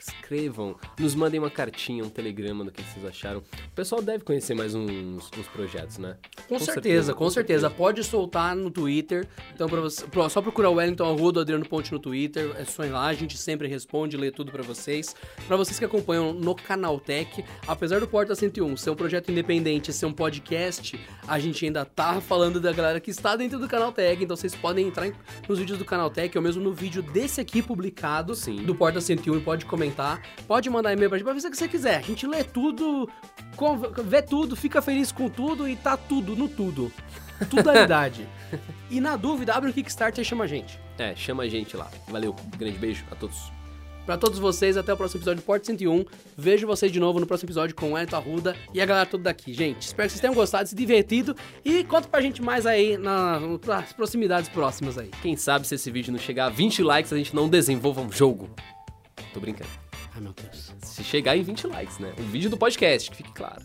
Escrevam, nos mandem uma cartinha, um telegrama do que vocês acharam. O pessoal deve conhecer mais uns, uns projetos, né? Com, certeza, com certeza. Pode soltar no Twitter. Então, pra você, só procurar o Wellington Arruda, Adriano Ponte no Twitter. É só ir lá, a gente sempre responde, lê tudo pra vocês. Pra vocês que acompanham no Canaltech, apesar do Porta 101 ser um projeto independente, ser um podcast, a gente ainda tá falando da galera que está dentro do Canaltech. Então, vocês podem entrar em- nos vídeos do Canaltech, ou mesmo no vídeo desse aqui publicado, Sim. do Porta 101, e pode comentar. Pode mandar e-mail pra gente, pra fazer o que você quiser. A gente lê tudo, vê tudo, fica feliz com tudo e tá tudo no tudo. Tudalidade. e na dúvida, abre o Kickstarter e chama a gente. É, chama a gente lá. Valeu, grande beijo a todos. Pra todos vocês, até o próximo episódio do Porto 101. Vejo vocês de novo no próximo episódio com o Elton Arruda e a galera toda daqui. Gente, espero que vocês tenham gostado, se divertido. E conta pra gente mais aí na- nas proximidades próximas aí. Quem sabe se esse vídeo não chegar a 20 likes, a gente não desenvolva um jogo. Tô brincando. Ai, meu Deus. Se chegar em 20 likes, né? O vídeo do podcast, que fique claro.